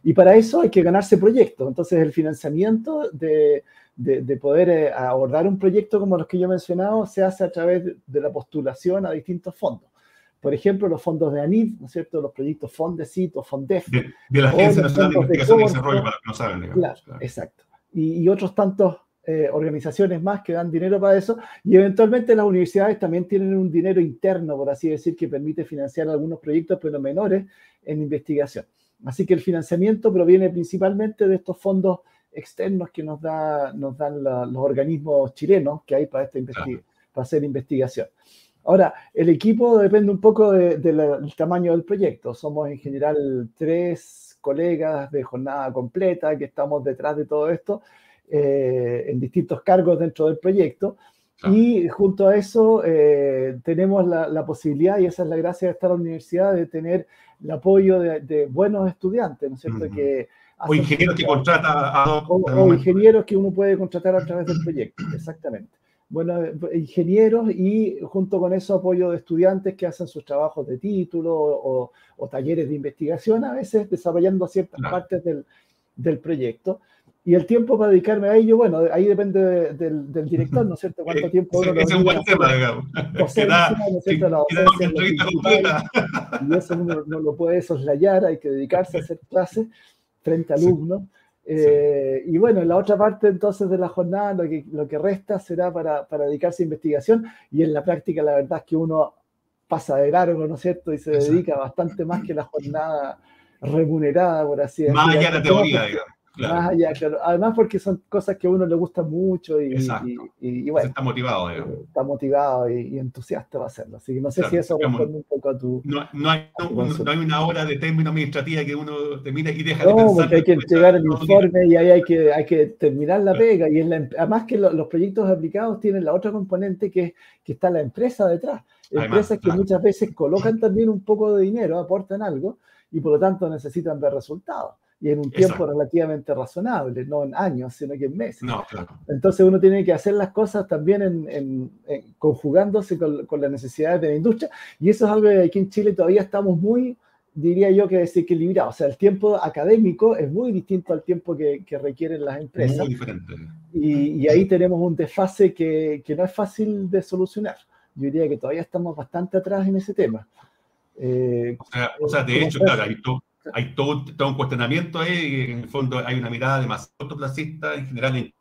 Y para eso hay que ganarse proyectos. Entonces, el financiamiento de, de, poder eh, abordar un proyecto como los que yo he mencionado se hace a través de la postulación a distintos fondos por ejemplo, los fondos de ANID, ¿no es cierto? Los proyectos FONDECIT o FONDEF. De, la Agencia Nacional de Investigación y Desarrollo, para que no saben, digamos. Claro, exacto. Y, otros tantos eh, organizaciones más que dan dinero para eso. Y eventualmente las universidades también tienen un dinero interno, por así decir, que permite financiar algunos proyectos, pero menores, en investigación. Así que el financiamiento proviene principalmente de estos fondos externos que nos, da, nos dan los organismos chilenos que hay para, esta para hacer investigación. Ahora, el equipo depende un poco del tamaño del proyecto. Somos en general tres colegas de jornada completa que estamos detrás de todo esto eh, en distintos cargos dentro del proyecto. Y junto a eso eh, tenemos la, posibilidad, y esa es la gracia de estar en la universidad, de tener el apoyo de, buenos estudiantes, ¿no es cierto? que o ingenieros que contrata a... o ingenieros que uno puede contratar a través del proyecto, exactamente bueno, ingenieros y junto con eso apoyo de estudiantes que hacen sus trabajos de título o, talleres de investigación, a veces desarrollando ciertas partes del, del, proyecto. Y el tiempo para dedicarme a ello, bueno, ahí depende del, del, director, ¿no es cierto? <laughs> ¿Cuánto tiempo uno es un buen tema, digamos. <laughs> y eso uno no lo puede soslayar, hay que dedicarse a hacer clases frente a alumnos. Eh, y bueno, en la otra parte entonces de la jornada lo que, lo que resta será para, para, dedicarse a investigación y en la práctica la verdad es que uno pasa de largo, ¿no es cierto? Y se dedica bastante más que la jornada remunerada, por así decirlo. Más allá de la teoría, digamos. Más allá, claro. Además porque son cosas que a uno le gustan mucho y, y, bueno. Está motivado, Está motivado y, entusiasta va a hacerlo. Así que no sé si eso responde un poco a tu... No, no, hay, no, hay, una hora de término administrativa que uno termine y deja de pensar. No, porque hay que entregar el informe y ahí hay que, hay que terminar la pega. Y la, además que los proyectos aplicados tienen la otra componente que, que está la empresa detrás. Empresas que muchas veces colocan también un poco de dinero, aportan algo y por lo tanto necesitan ver resultados y en un tiempo relativamente razonable, no en años, sino que en meses. Entonces uno tiene que hacer las cosas también en, conjugándose con, con, las necesidades de la industria y eso es algo que aquí en Chile todavía estamos muy, diría yo, que desequilibrados. O sea, el tiempo académico es muy distinto al tiempo que, que requieren las empresas. Muy diferente. Y, y, ahí tenemos un desfase que, que no es fácil de solucionar. Yo diría que todavía estamos bastante atrás en ese tema. Eh, o, sea, de hecho, claro, hay, todo, hay todo, un cuestionamiento ahí, en el fondo hay una mirada demasiado autoplacista en general en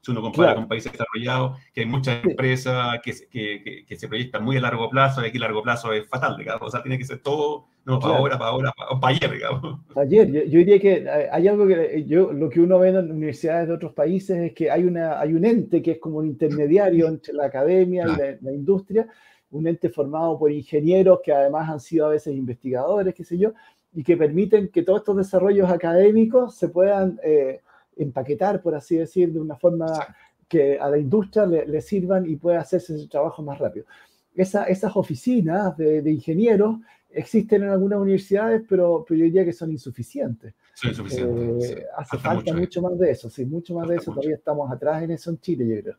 si uno compara con países desarrollados, que hay muchas empresas que, que, que, se proyectan muy a largo plazo, y aquí a largo plazo es fatal, digamos, o sea, tiene que ser todo, no, para ahora, para ahora, para, ayer, digamos. Ayer, yo, yo, diría que hay algo que yo, lo que uno ve en universidades de otros países es que hay, una, hay un ente que es como un intermediario entre la academia y la industria, un ente formado por ingenieros que además han sido a veces investigadores, qué sé yo, y que permiten que todos estos desarrollos académicos se puedan eh, empaquetar, por así decir, de una forma que a la industria le, sirvan y pueda hacerse su trabajo más rápido. esas oficinas de, ingenieros existen en algunas universidades, pero, pero, yo diría que son insuficientes. Son insuficientes. Eh, hace falta mucho, más de eso, sí, mucho más de eso. Todavía estamos atrás en eso en Chile, yo creo.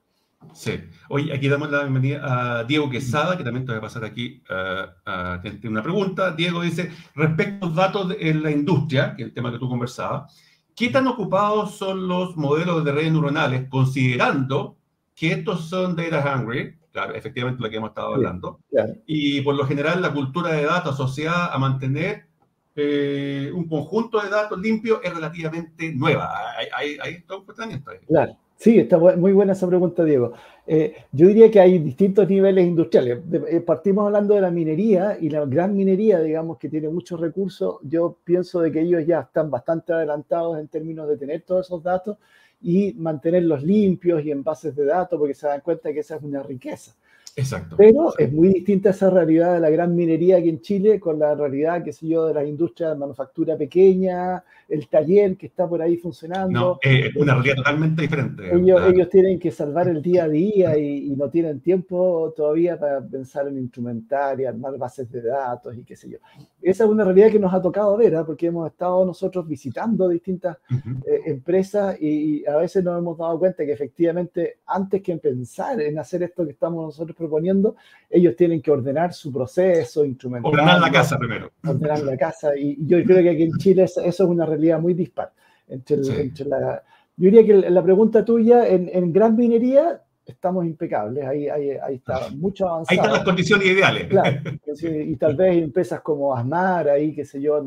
Sí. Hoy aquí damos la bienvenida a Diego Quesada, que también te voy a pasar aquí uh, tiene una pregunta. Diego dice, respecto a los datos en la industria, que es el tema que tú conversabas, ¿qué tan ocupados son los modelos de redes neuronales, considerando que estos son data hungry? Claro, efectivamente lo que hemos estado hablando. Y por lo general la cultura de datos asociada a mantener eh, un conjunto de datos limpios es relativamente nueva. Hay, hay, hay todo un cuestionamiento ahí. Claro. Sí, está muy buena esa pregunta, Diego. Eh, yo diría que hay distintos niveles industriales. Eh, partimos hablando de la minería y la gran minería, digamos, que tiene muchos recursos. Yo pienso de que ellos ya están bastante adelantados en términos de tener todos esos datos y mantenerlos limpios y en bases de datos porque se dan cuenta que esa es una riqueza. Exacto. Pero es muy distinta esa realidad de la gran minería aquí en Chile con la realidad, qué sé yo, de las industrias de manufactura pequeña, el taller que está por ahí funcionando. No, es una realidad totalmente diferente. Ellos, ellos, tienen que salvar el día a día y, no tienen tiempo todavía para pensar en instrumentar y armar bases de datos y qué sé yo. Esa es una realidad que nos ha tocado ver, ¿eh? porque hemos estado nosotros visitando distintas eh, empresas y, a veces nos hemos dado cuenta que efectivamente antes que pensar en hacer esto que estamos nosotros proponiendo, ellos tienen que ordenar su proceso, instrumentar. Ordenar la casa primero. Ordenar la casa. Y, yo creo que aquí en Chile eso, es una realidad muy dispar. Entre, la, yo diría que la pregunta tuya, en, en gran minería, estamos impecables, ahí, ahí, ahí está mucho avanzado. Ahí están las condiciones ideales. Claro, <laughs> y tal vez empresas como Asmar, ahí, qué sé yo,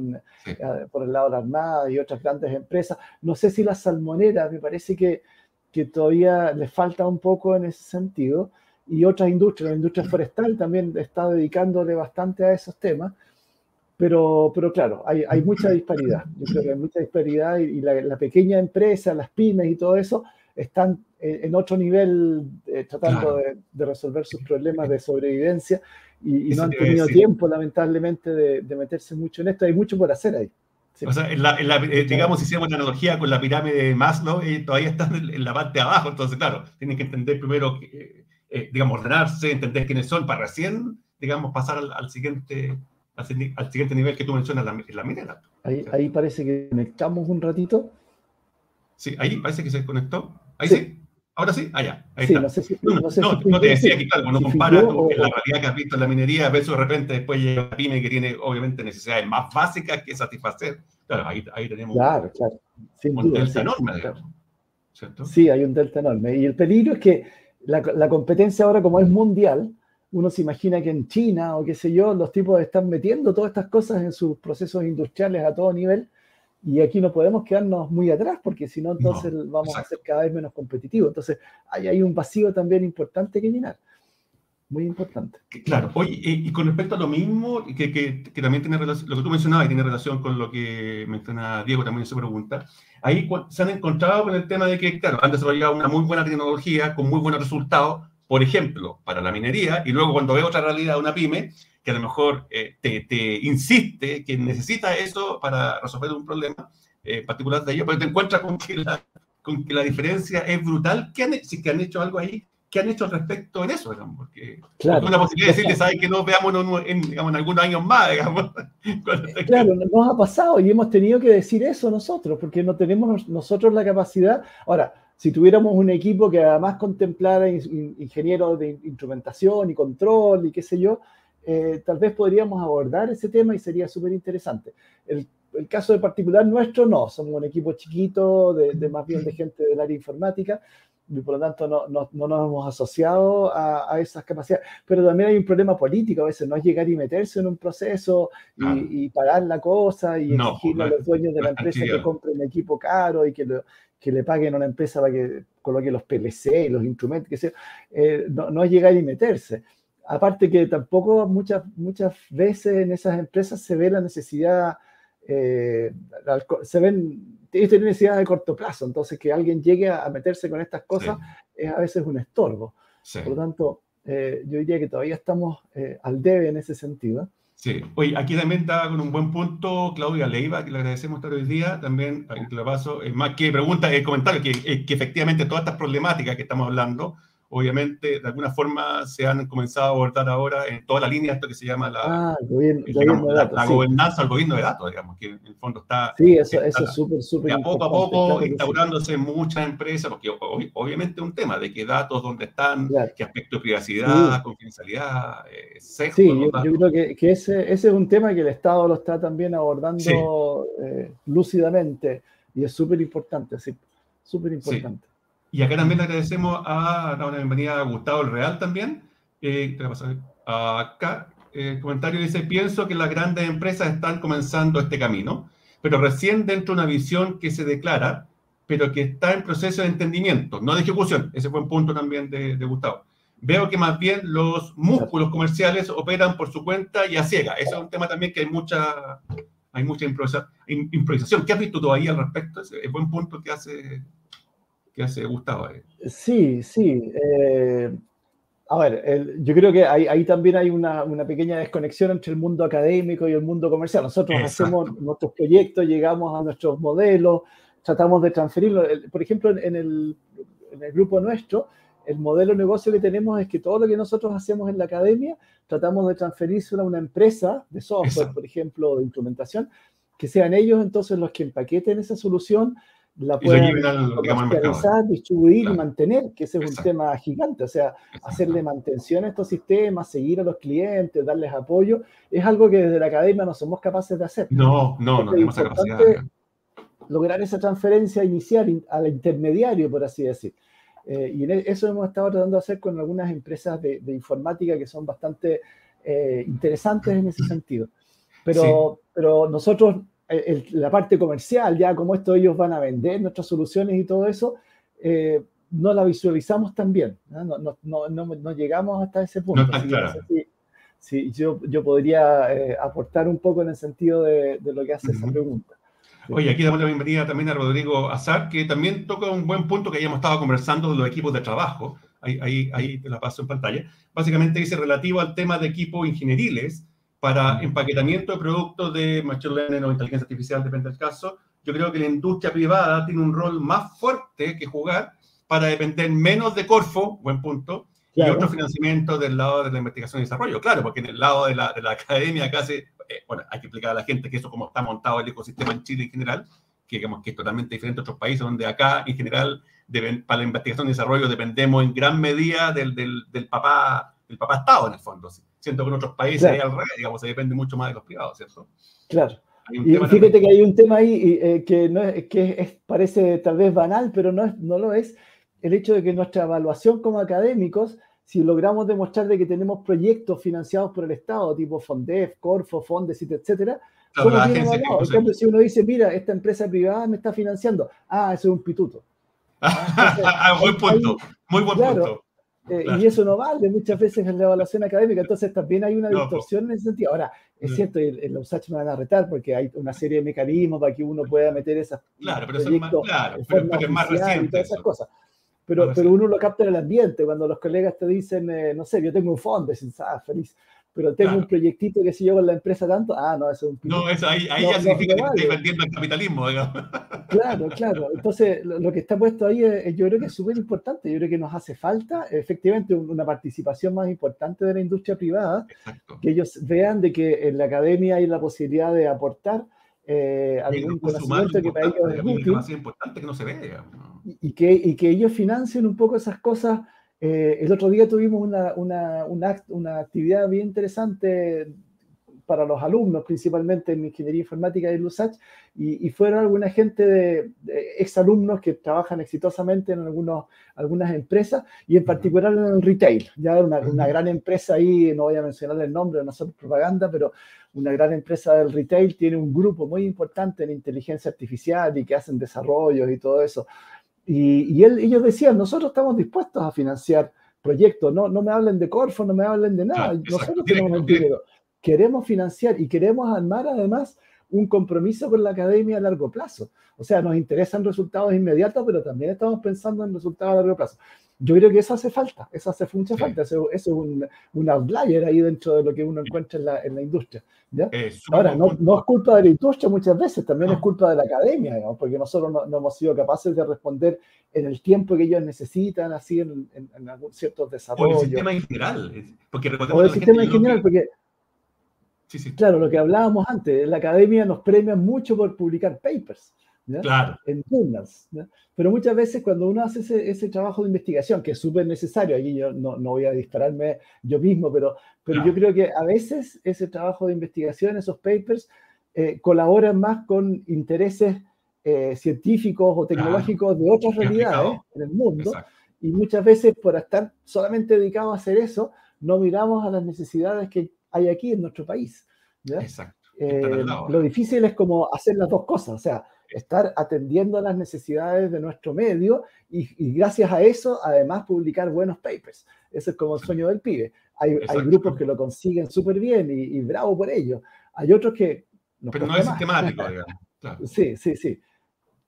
eh, por el lado de la Armada y otras grandes empresas. No sé si las salmoneras, me parece que, que todavía les falta un poco en ese sentido y otras industrias, la industria forestal también está dedicándole bastante a esos temas, pero, pero claro, hay, hay mucha disparidad, yo creo que hay mucha disparidad y, la, pequeña empresa, las pymes y todo eso están en otro nivel eh, tratando de, resolver sus problemas de sobrevivencia y, no han tenido tiempo, lamentablemente, de, meterse mucho en esto. Hay mucho por hacer ahí. O sea, eh, digamos, si hacemos una analogía con la pirámide de Maslow, eh, todavía están en, la parte de abajo, entonces, claro, tienen que entender primero que, eh, digamos, ordenarse, entender quiénes son, para recién, digamos, pasar al, siguiente, al, siguiente nivel que tú mencionas en la, minera. Ahí, ahí, parece que conectamos un ratito. Sí, ahí parece que se conectó. Ahí sí. Ahora sí, allá. Ah, ahí está. No, no, te decía que, claro, cuando comparas la realidad que has visto en la minería, ves de repente después llega una pyme que tiene, obviamente, necesidades más básicas que satisfacer. Claro, ahí, ahí tenemos claro, claro. un delta enorme, ¿cierto? Sí, hay un delta enorme. Y el peligro es que la, competencia ahora como es mundial, uno se imagina que en China o qué sé yo, los tipos están metiendo todas estas cosas en sus procesos industriales a todo nivel y aquí no podemos quedarnos muy atrás porque si no entonces vamos a ser cada vez menos competitivos. Entonces hay, hay un vacío también importante que llenar. muy importante. Claro, oye, y con respecto a lo mismo, que, que, que también tiene relación, lo que tú mencionabas y tiene relación con lo que menciona Diego también en su pregunta, ahí se han encontrado con el tema de que, claro, han desarrollado una muy buena tecnología con muy buenos resultados, por ejemplo, para la minería, y luego cuando ve otra realidad de una pyme, que a lo mejor eh, te, te, insiste que necesita eso para resolver un problema eh, particular de ellos, pero te encuentras con que la, con que la diferencia es brutal. ¿Qué han, si que han hecho algo ahí ¿qué han hecho respecto en eso? Digamos? Porque claro, una posibilidad de decirles, ¿sabes? Que nos veamos en, digamos, en, algunos años más, digamos. <laughs> Claro, nos ha pasado y hemos tenido que decir eso nosotros, porque no tenemos nosotros la capacidad. Ahora, si tuviéramos un equipo que además contemplara ingenieros de instrumentación y control y qué sé yo, eh, tal vez podríamos abordar ese tema y sería súper interesante. El, el, caso de particular nuestro no, somos un equipo chiquito, de, de más bien de gente del área informática, y por lo tanto no, no, no nos hemos asociado a, a, esas capacidades. Pero también hay un problema político, a veces no es llegar y meterse en un proceso y, y pagar la cosa y exigirle a los dueños de la empresa que compren equipo caro y que, lo, que le paguen a una empresa para que coloque los PLC y los instrumentos, que sea, eh, no, no, es llegar y meterse. Aparte que tampoco muchas, muchas veces en esas empresas se ve la necesidad, eh, se ven ellos tienen necesidades de corto plazo, entonces que alguien llegue a, meterse con estas cosas es a veces un estorbo. Por lo tanto, eh, yo diría que todavía estamos eh, al debe en ese sentido. Sí, oye, aquí también está con un buen punto Claudia Leiva, que le agradecemos estar hoy día. También, te lo paso, más que pregunta, el comentario, que, que efectivamente todas estas problemáticas que estamos hablando, obviamente, de alguna forma se han comenzado a abordar ahora en toda la línea esto que se llama la, ah, gobierno, digamos, la, datos, la sí. gobernanza del gobierno de datos, digamos, que en el fondo está... Sí, eso, eso es súper, súper A poco a poco claro instaurándose sí. muchas empresas, porque ob obviamente es un tema de qué datos, dónde están, claro. qué aspecto de privacidad, sí. confidencialidad, eh, sexo, Sí, yo, yo, creo que, que ese, ese, es un tema que el Estado lo está también abordando eh, lúcidamente y es súper importante, sí, súper importante. Y acá también le agradecemos a, dar una bienvenida a Gustavo El Real también. Eh, acá el comentario dice, pienso que las grandes empresas están comenzando este camino, pero recién dentro de una visión que se declara, pero que está en proceso de entendimiento, no de ejecución. Ese fue un punto también de, de Gustavo. Veo que más bien los músculos comerciales operan por su cuenta y a ciega. Eso es un tema también que hay mucha, hay mucha improvisación. ¿Qué has visto tú ahí al respecto? Es buen punto que hace que hace Gustavo. Ahí. Sí, sí. Eh, a ver, el, yo creo que ahí, ahí también hay una, una, pequeña desconexión entre el mundo académico y el mundo comercial. Nosotros Exacto. hacemos nuestros proyectos, llegamos a nuestros modelos, tratamos de transferirlo. Por ejemplo, en el, en el grupo nuestro, el modelo de negocio que tenemos es que todo lo que nosotros hacemos en la academia, tratamos de transferírselo a una empresa de software, Exacto. por ejemplo, de implementación, que sean ellos entonces los que empaqueten esa solución, la pueden comercializar, distribuir claro. y mantener, que ese es Exacto. un tema gigante. O sea, hacerle mantención a estos sistemas, seguir a los clientes, darles apoyo, es algo que desde la academia no somos capaces de hacer. No, no, no tenemos esa capacidad. Lograr esa transferencia inicial al intermediario, por así decir. Eh, y e, eso hemos estado tratando de hacer con algunas empresas de, de informática que son bastante eh, interesantes en ese sentido. Pero, sí. pero nosotros el, la parte comercial, ya como esto ellos van a vender nuestras soluciones y todo eso, eh, no la visualizamos tan bien, ¿no? No, no, no llegamos hasta ese punto. Claro. si, si yo, yo podría eh, aportar un poco en el sentido de, de lo que hace uh -huh. esa pregunta. Oye, aquí damos la bienvenida también a Rodrigo Azar, que también toca un buen punto que hayamos estado conversando de los equipos de trabajo. Ahí, ahí, ahí te la paso en pantalla. Básicamente dice relativo al tema de equipos ingenieriles, para empaquetamiento de productos de Machine Learning o inteligencia artificial, depende del caso, yo creo que la industria privada tiene un rol más fuerte que jugar para depender menos de Corfo, buen punto, claro. y otro financiamiento del lado de la investigación y desarrollo. Claro, porque en el lado de la, de la academia casi, eh, bueno, hay que explicar a la gente que eso como está montado el ecosistema en Chile en general, que digamos que es totalmente diferente a otros países donde acá en general deben, para la investigación y desarrollo dependemos en gran medida del, del, del papá, del papá Estado en el fondo. ¿sí? Siento que en otros países claro. al revés, digamos, se depende mucho más de los privados, ¿cierto? Claro. Y fíjate que hay un tema ahí eh, que, no es, que es, parece tal vez banal, pero no, es, no lo es, el hecho de que nuestra evaluación como académicos, si logramos demostrar de que tenemos proyectos financiados por el Estado, tipo FONDEF, Corfo, Fondesit, etcétera, claro, somos bien evaluados. En cambio, si uno dice, mira, esta empresa privada me está financiando, ah, eso es un pituto. <laughs> Ah, buen punto, muy buen claro, punto Eh, y eso no vale muchas veces en la evaluación académica, entonces también hay una distorsión en ese sentido. Ahora, es cierto, en los USACH me van a retar porque hay una serie de mecanismos para que uno pueda meter esas claro, pero son más, claro, pero, es más reciente. esas cosas. Pero, pero uno lo capta en el ambiente, cuando los colegas te dicen, eh, no sé, yo tengo un fondo, y ah, feliz pero tengo un proyectito que si yo con la empresa tanto, ah, no, eso es un... No, eso ahí, ahí ya significa que estoy vendiendo el capitalismo, digamos. <laughs> Claro, claro. Entonces, lo, que está puesto ahí yo creo que es súper importante. Yo creo que nos hace falta, efectivamente, una participación más importante de la industria privada, que ellos vean de que en la academia hay la posibilidad de aportar eh, algún conocimiento que para ellos es útil. Importante que no se ve, y, que, y que ellos financien un poco esas cosas eh, el otro día tuvimos una, una, una, actividad bien interesante para los alumnos, principalmente en Ingeniería Informática de LUSACH, y, fueron alguna gente de, exalumnos que trabajan exitosamente en algunos, algunas empresas, y en particular en el retail. Ya una, una gran empresa ahí, no voy a mencionar el nombre, no es propaganda, pero una gran empresa del retail tiene un grupo muy importante en inteligencia artificial y que hacen desarrollos y todo eso. Y, ellos decían, nosotros estamos dispuestos a financiar proyectos, no, no me hablen de Corfo, no me hablen de nada, nosotros tenemos el dinero. Queremos financiar y queremos armar además un compromiso con la academia a largo plazo. O sea, nos interesan resultados inmediatos, pero también estamos pensando en resultados a largo plazo. Yo creo que eso hace falta, eso hace mucha falta, eso, es un, un, outlier ahí dentro de lo que uno encuentra en la, en la industria. ¿ya? Ahora, no, no, es culpa de la industria muchas veces, también es culpa de la academia, porque nosotros no, hemos sido capaces de responder en el tiempo que ellos necesitan, así en, en, algún ciertos desarrollos. O el sistema en general. Porque o el sistema en general, porque... Sí, sí. Claro, lo que hablábamos antes, la academia nos premia mucho por publicar papers. Claro. en journals. Pero muchas veces cuando uno hace ese, ese trabajo de investigación, que es súper necesario, aquí yo no, no, voy a dispararme yo mismo, pero, pero yo creo que a veces ese trabajo de investigación, esos papers, eh, colaboran más con intereses eh, científicos o tecnológicos de otras realidades en el mundo. Y muchas veces por estar solamente dedicado a hacer eso, no miramos a las necesidades que hay aquí en nuestro país. Exacto. Eh, lo difícil es como hacer las dos cosas, o sea, estar atendiendo a las necesidades de nuestro medio y, gracias a eso, además, publicar buenos papers. Ese es como el sueño del pibe. Hay, hay grupos que lo consiguen súper bien y, bravo por ello. Hay otros que... Pero no es sistemático, <laughs> digamos. Sí, sí, sí.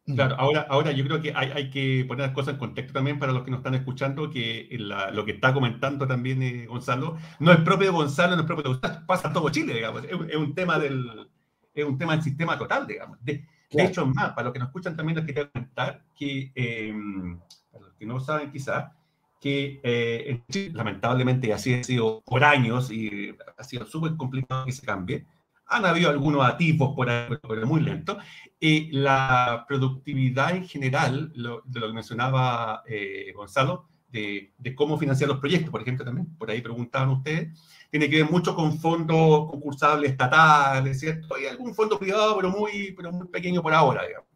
Claro, ahora, ahora yo creo que hay, hay, que poner las cosas en contexto también para los que nos están escuchando, que lo que está comentando también eh, Gonzalo, no es propio de Gonzalo, no es propio de Gustavo, pasa todo Chile, digamos, es, un tema del, es un tema del sistema total, digamos. De, de hecho, más, para los que nos escuchan también les quería comentar que, em, para los que no saben quizás, que eh, lamentablemente así ha sido por años y ha sido súper complicado que se cambie. Han habido algunos atisbos por ahí, pero muy lento. y la productividad en general, lo, de lo que mencionaba eh, Gonzalo, de, de, cómo financiar los proyectos, por ejemplo, también, por ahí preguntaban ustedes, tiene que ver mucho con fondos concursables estatales, ¿cierto? Y algún fondo privado, pero muy, pero muy pequeño por ahora, digamos.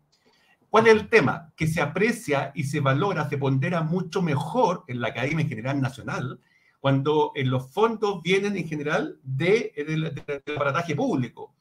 ¿Cuál es el tema? Que se aprecia y se valora, se pondera mucho mejor en la Academia en General Nacional cuando los fondos vienen en general de, del aparataje público.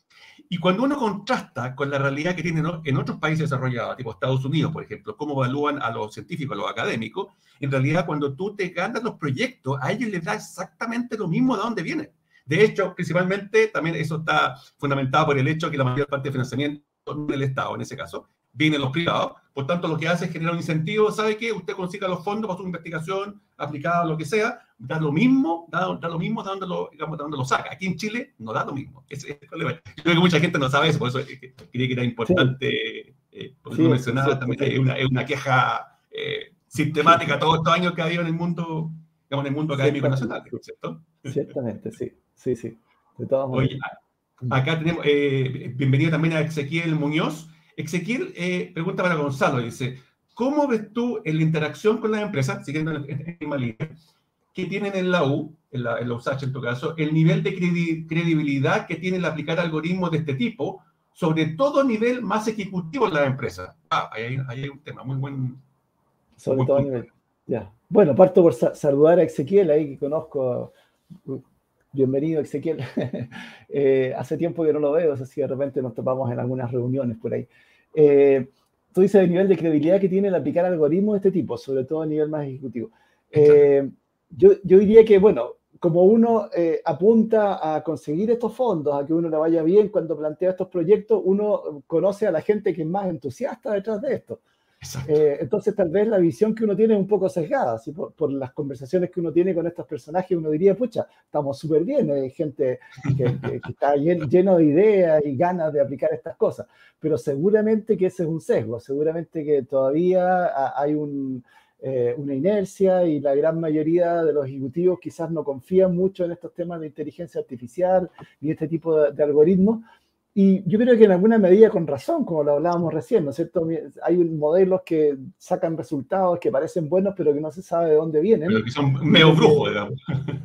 Y cuando uno contrasta con la realidad que tienen en otros países desarrollados, tipo Estados Unidos, por ejemplo, cómo evalúan a los científicos, a los académicos, en realidad cuando tú te ganas los proyectos, a ellos les da exactamente lo mismo de dónde vienen. De hecho, principalmente, también eso está fundamentado por el hecho que la mayor parte del financiamiento no del Estado, en ese caso, vienen los privados. Por tanto, lo que hace es generar un incentivo. ¿Sabe qué? Usted consiga los fondos para su investigación aplicada, lo que sea, da lo mismo, da, lo mismo de donde lo, digamos, lo saca. Aquí en Chile no da lo mismo. Yo creo que mucha gente no sabe eso, por eso quería que era importante, eh, porque también, es, una, es, una, queja eh, sistemática todos estos años que ha habido en el mundo, digamos, en el mundo académico nacional, ¿cierto? Ciertamente, sí, sí, sí. De todas Oye, acá tenemos, eh, bienvenido también a Ezequiel Muñoz. Ezequiel eh, pregunta para Gonzalo, dice, ¿cómo ves tú en la interacción con las empresas, siguiendo en la misma línea, que tienen en la U, en la, en USACH en tu caso, el nivel de credibilidad que tiene el aplicar algoritmos de este tipo, sobre todo a nivel más ejecutivo en las empresas? Ah, ahí hay, un tema muy buen. Sobre todo a nivel. Ya. Bueno, parto por saludar a Ezequiel, ahí que conozco. Bienvenido, Ezequiel. <laughs> Eh, hace tiempo que no lo veo, así de repente nos topamos en algunas reuniones por ahí. Eh, tú dices el nivel de credibilidad que tiene el aplicar algoritmos de este tipo, sobre todo a nivel más ejecutivo. Eh, yo, yo diría que, bueno, como uno eh, apunta a conseguir estos fondos, a que uno le vaya bien cuando plantea estos proyectos, uno conoce a la gente que es más entusiasta detrás de esto. Eh, entonces, tal vez la visión que uno tiene es un poco sesgada. Por, las conversaciones que uno tiene con estos personajes, uno diría, pucha, estamos súper bien, hay gente que, está lleno de ideas y ganas de aplicar estas cosas. Pero seguramente que ese es un sesgo, seguramente que todavía hay un, eh, una inercia y la gran mayoría de los ejecutivos quizás no confían mucho en estos temas de inteligencia artificial y este tipo de algoritmos y yo creo que en alguna medida con razón, como lo hablábamos recién, ¿no es cierto? Hay modelos que sacan resultados que parecen buenos, pero que no se sabe de dónde vienen. Pero que son medio brujos, digamos.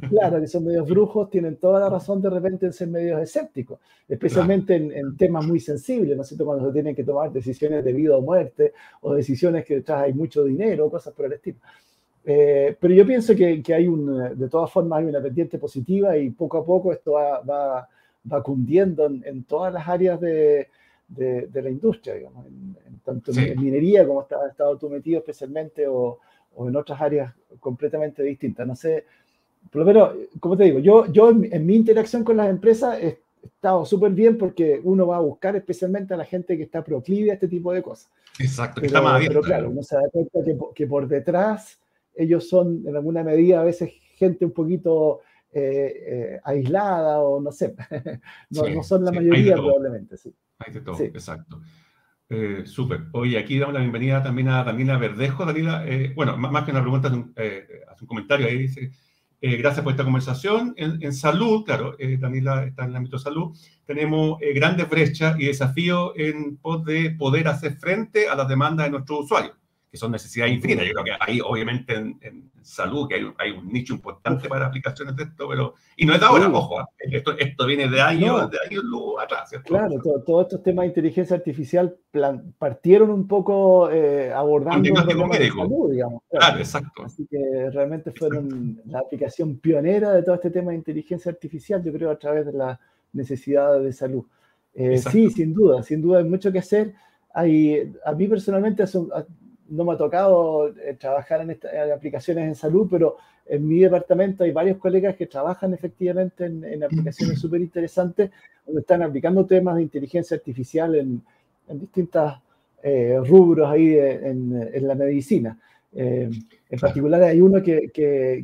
Claro, que son medios brujos, tienen toda la razón de repente en ser medios escépticos, especialmente en, temas muy sensibles, ¿no es cierto? Cuando se tienen que tomar decisiones de vida o muerte, o decisiones que detrás hay mucho dinero, cosas por el estilo. Eh, pero yo pienso que, que, hay un, de todas formas, hay una pendiente positiva y poco a poco esto va, va va cundiendo en, todas las áreas de, de, la industria, digamos, en, tanto en minería como está, estado tú metido especialmente o, o, en otras áreas completamente distintas. No sé, por lo menos, como te digo, yo, yo en, mi interacción con las empresas he estado súper bien porque uno va a buscar especialmente a la gente que está proclive a este tipo de cosas. Exacto, que está más abierto. Pero claro, uno se da cuenta que, que por detrás ellos son en alguna medida a veces gente un poquito eh, eh, aislada o no sé, <laughs> no, son la mayoría probablemente, sí. Hay de todo, exacto. Eh, súper. Oye, aquí damos la bienvenida también a Daniela Verdejo. Daniela, bueno, más que una pregunta, hace un, un comentario ahí, dice, gracias por esta conversación. En, salud, claro, Daniela está en el ámbito de salud, tenemos grandes brechas y desafíos en pos de poder hacer frente a las demandas de nuestros usuarios que son necesidades infinitas. Yo creo que ahí, obviamente, en, salud, que hay, hay, un nicho importante para aplicaciones de esto, pero. Y no es de ahora, ojo, ¿ah? esto, esto viene de años, de años atrás. Claro, todos estos temas de inteligencia artificial partieron un poco eh, abordando. Un médico. Salud, digamos. Claro. exacto. Así que realmente fueron la aplicación pionera de todo este tema de inteligencia artificial, yo creo, a través de las necesidades de salud. Eh, sí, sin duda, sin duda hay mucho que hacer. Hay, a mí personalmente no me ha tocado eh, trabajar en, aplicaciones en salud, pero en mi departamento hay varios colegas que trabajan efectivamente en, aplicaciones súper interesantes, donde están aplicando temas de inteligencia artificial en, distintos eh, rubros ahí en, la medicina. Eh, en particular hay uno que,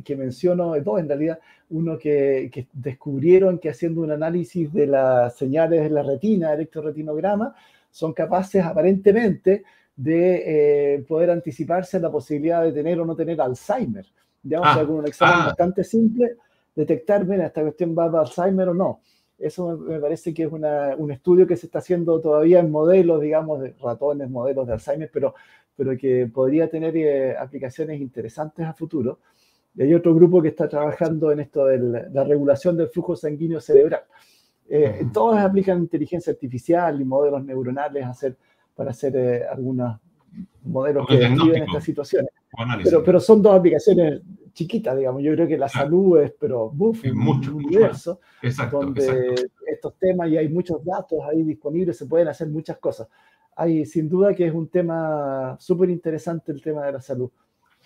que, menciono, dos en realidad, uno que, que, descubrieron que haciendo un análisis de las señales de la retina, electroretinograma, son capaces aparentemente de eh, poder anticiparse a la posibilidad de tener o no tener Alzheimer. Digamos, ah, con un examen ah. bastante simple, detectar, mira, esta cuestión va a Alzheimer o no. Eso me, parece que es un estudio que se está haciendo todavía en modelos, digamos, de ratones, modelos de Alzheimer, pero, pero que podría tener eh, aplicaciones interesantes a futuro. Y hay otro grupo que está trabajando en esto de la regulación del flujo sanguíneo cerebral. Eh, todos aplican inteligencia artificial y modelos neuronales a hacer para hacer eh, algunos modelos que describen estas situaciones. Pero, pero son dos aplicaciones chiquitas, digamos. Yo creo que la salud es, pero, buff, un universo donde estos temas y hay muchos datos ahí disponibles, se pueden hacer muchas cosas. Hay, sin duda que es un tema súper interesante el tema de la salud.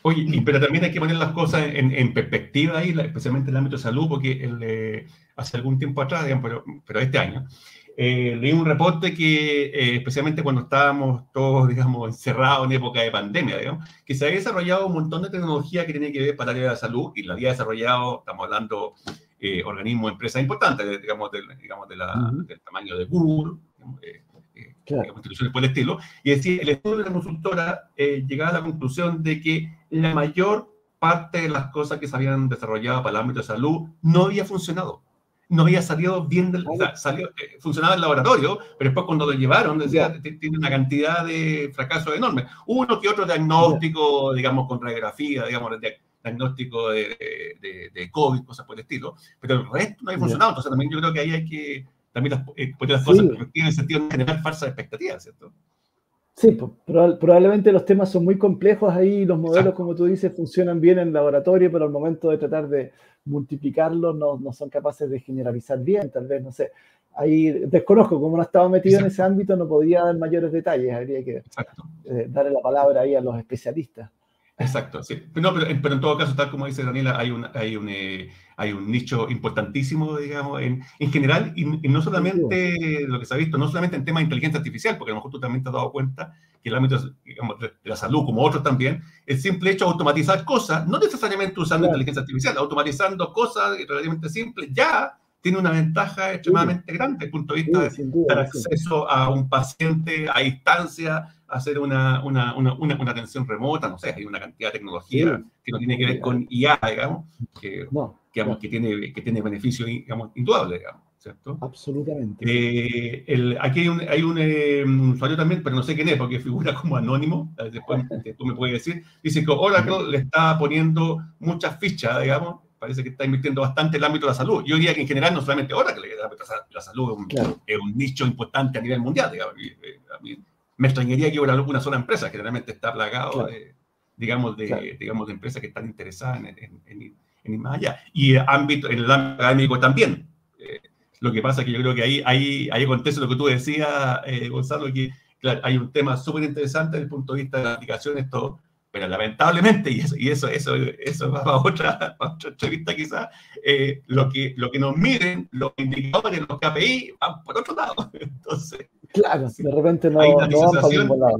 Oye, pero también hay que poner las cosas en, perspectiva ahí, especialmente en el ámbito de salud, porque el, hace algún tiempo atrás, digamos, pero, pero este año, eh, leí un reporte que, eh, especialmente cuando estábamos todos, <laughs> digamos, encerrados en época de pandemia, digamos, que se había desarrollado un montón de tecnología que tiene que ver para el área de la salud y la había desarrollado, estamos hablando, eh, organismos, empresas importantes, digamos, del, digamos de la, del tamaño de Google, eh, digamos, instituciones por el estilo, y decía, el estudio de la consultora llegaba a la conclusión de que la mayor parte de las cosas que se habían desarrollado para el ámbito de salud no había funcionado no había salido bien del, salió, eh, funcionaba el laboratorio, pero después cuando lo llevaron, decía, tiene una cantidad de fracasos enormes. Uno que otro diagnóstico, digamos, con radiografía, digamos, diagnóstico de, de, COVID, cosas por el estilo, pero el resto no había funcionado. Entonces también yo creo que ahí hay que también las, eh, poner las cosas en el sentido de generar falsas expectativas, ¿cierto? Sí, probablemente los temas son muy complejos ahí, los modelos, como tú dices, funcionan bien en laboratorio, pero al momento de tratar de multiplicarlos no, no son capaces de generalizar bien, tal vez, no sé. Ahí desconozco, como no estaba metido en ese ámbito, no podía dar mayores detalles, habría que eh, darle la palabra ahí a los especialistas. Exacto, sí. No, pero, pero, en todo caso, tal como dice Daniela, hay un, hay un, eh, hay un nicho importantísimo, digamos, en, en general, y, no solamente lo que se ha visto, no solamente en temas de inteligencia artificial, porque a lo mejor tú también te has dado cuenta que el ámbito digamos, de la salud, como otros también, el simple hecho de automatizar cosas, no necesariamente usando inteligencia artificial, automatizando cosas relativamente simples, ya tiene una ventaja extremadamente grande desde el punto de vista de dar acceso a un paciente a distancia, hacer una, una, una, una, atención remota, no sé, hay una cantidad de tecnología que no tiene que ver con IA, digamos, que, digamos, que, tiene, que tiene beneficios digamos, indudable, digamos. ¿cierto? Absolutamente. Eh, el, aquí hay, un, hay un, eh, usuario también, pero no sé quién es, porque figura como anónimo, después <laughs> tú me puedes decir, dice que Oracle le está poniendo muchas fichas, digamos, parece que está invirtiendo bastante en el ámbito de la salud. Yo diría que en general no solamente ahora que la salud es un, nicho importante a nivel mundial. Eh, me extrañaría que hubiera alguna sola empresa que realmente está plagado de, digamos, de, digamos, de empresas que están interesadas en, en, ir más allá. Y ámbito, en el ámbito académico también. Eh, lo que pasa es que yo creo que ahí, ahí, ahí acontece lo que tú decías, eh, Gonzalo, que hay un tema súper interesante desde el punto de vista de las aplicaciones, todo, pero lamentablemente, y eso, y eso, eso, eso va para otra, otra entrevista quizás, eh, lo, que, lo que nos miden, los indicadores, los KPI, van por otro lado. <laughs> Entonces, claro, de repente no, no van para ningún lado.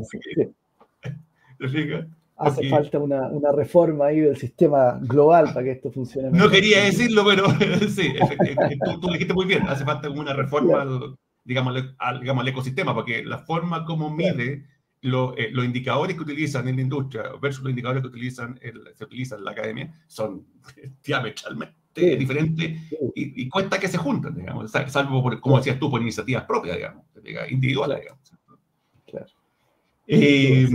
Hace falta una, una, reforma ahí del sistema global para que esto funcione. No quería decirlo, pero <laughs> sí, tú, tú, dijiste muy bien, hace falta una reforma al, digamos, al, digamos, al ecosistema, porque la forma como mide eh, los indicadores que utilizan en la industria versus los indicadores que utilizan se utilizan en la academia son <laughs> diametralmente diferentes y, cuesta que se junten, digamos, salvo, por, como decías tú, por iniciativas propias, digamos, individuales, digamos. Claro. Eh,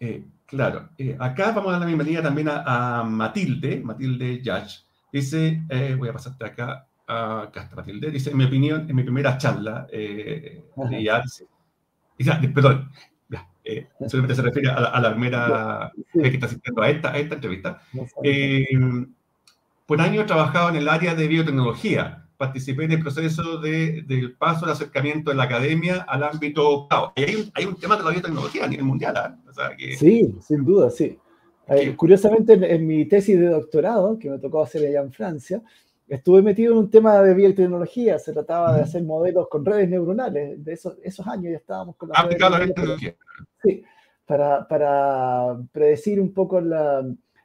eh, claro. acá vamos a dar la bienvenida también a, Matilde, Matilde Yach. Dice, voy a pasarte acá, acá está Matilde, dice, en mi opinión, en mi primera charla, ya dice, perdón, eh, solamente se refiere a, la primera que está asistiendo a esta, a esta entrevista. Eh, por años he trabajado en el área de biotecnología. Participé en el proceso de, del paso de acercamiento de la academia al ámbito. hay, un, hay, un, tema de la biotecnología a nivel mundial. ¿ah? Sí, sin duda, sí. Eh, curiosamente, en, mi tesis de doctorado, que me tocó hacer allá en Francia, estuve metido en un tema de biotecnología, se trataba de hacer modelos con redes neuronales, de esos, esos años ya estábamos con la... biotecnología. Sí, para, para predecir un poco la,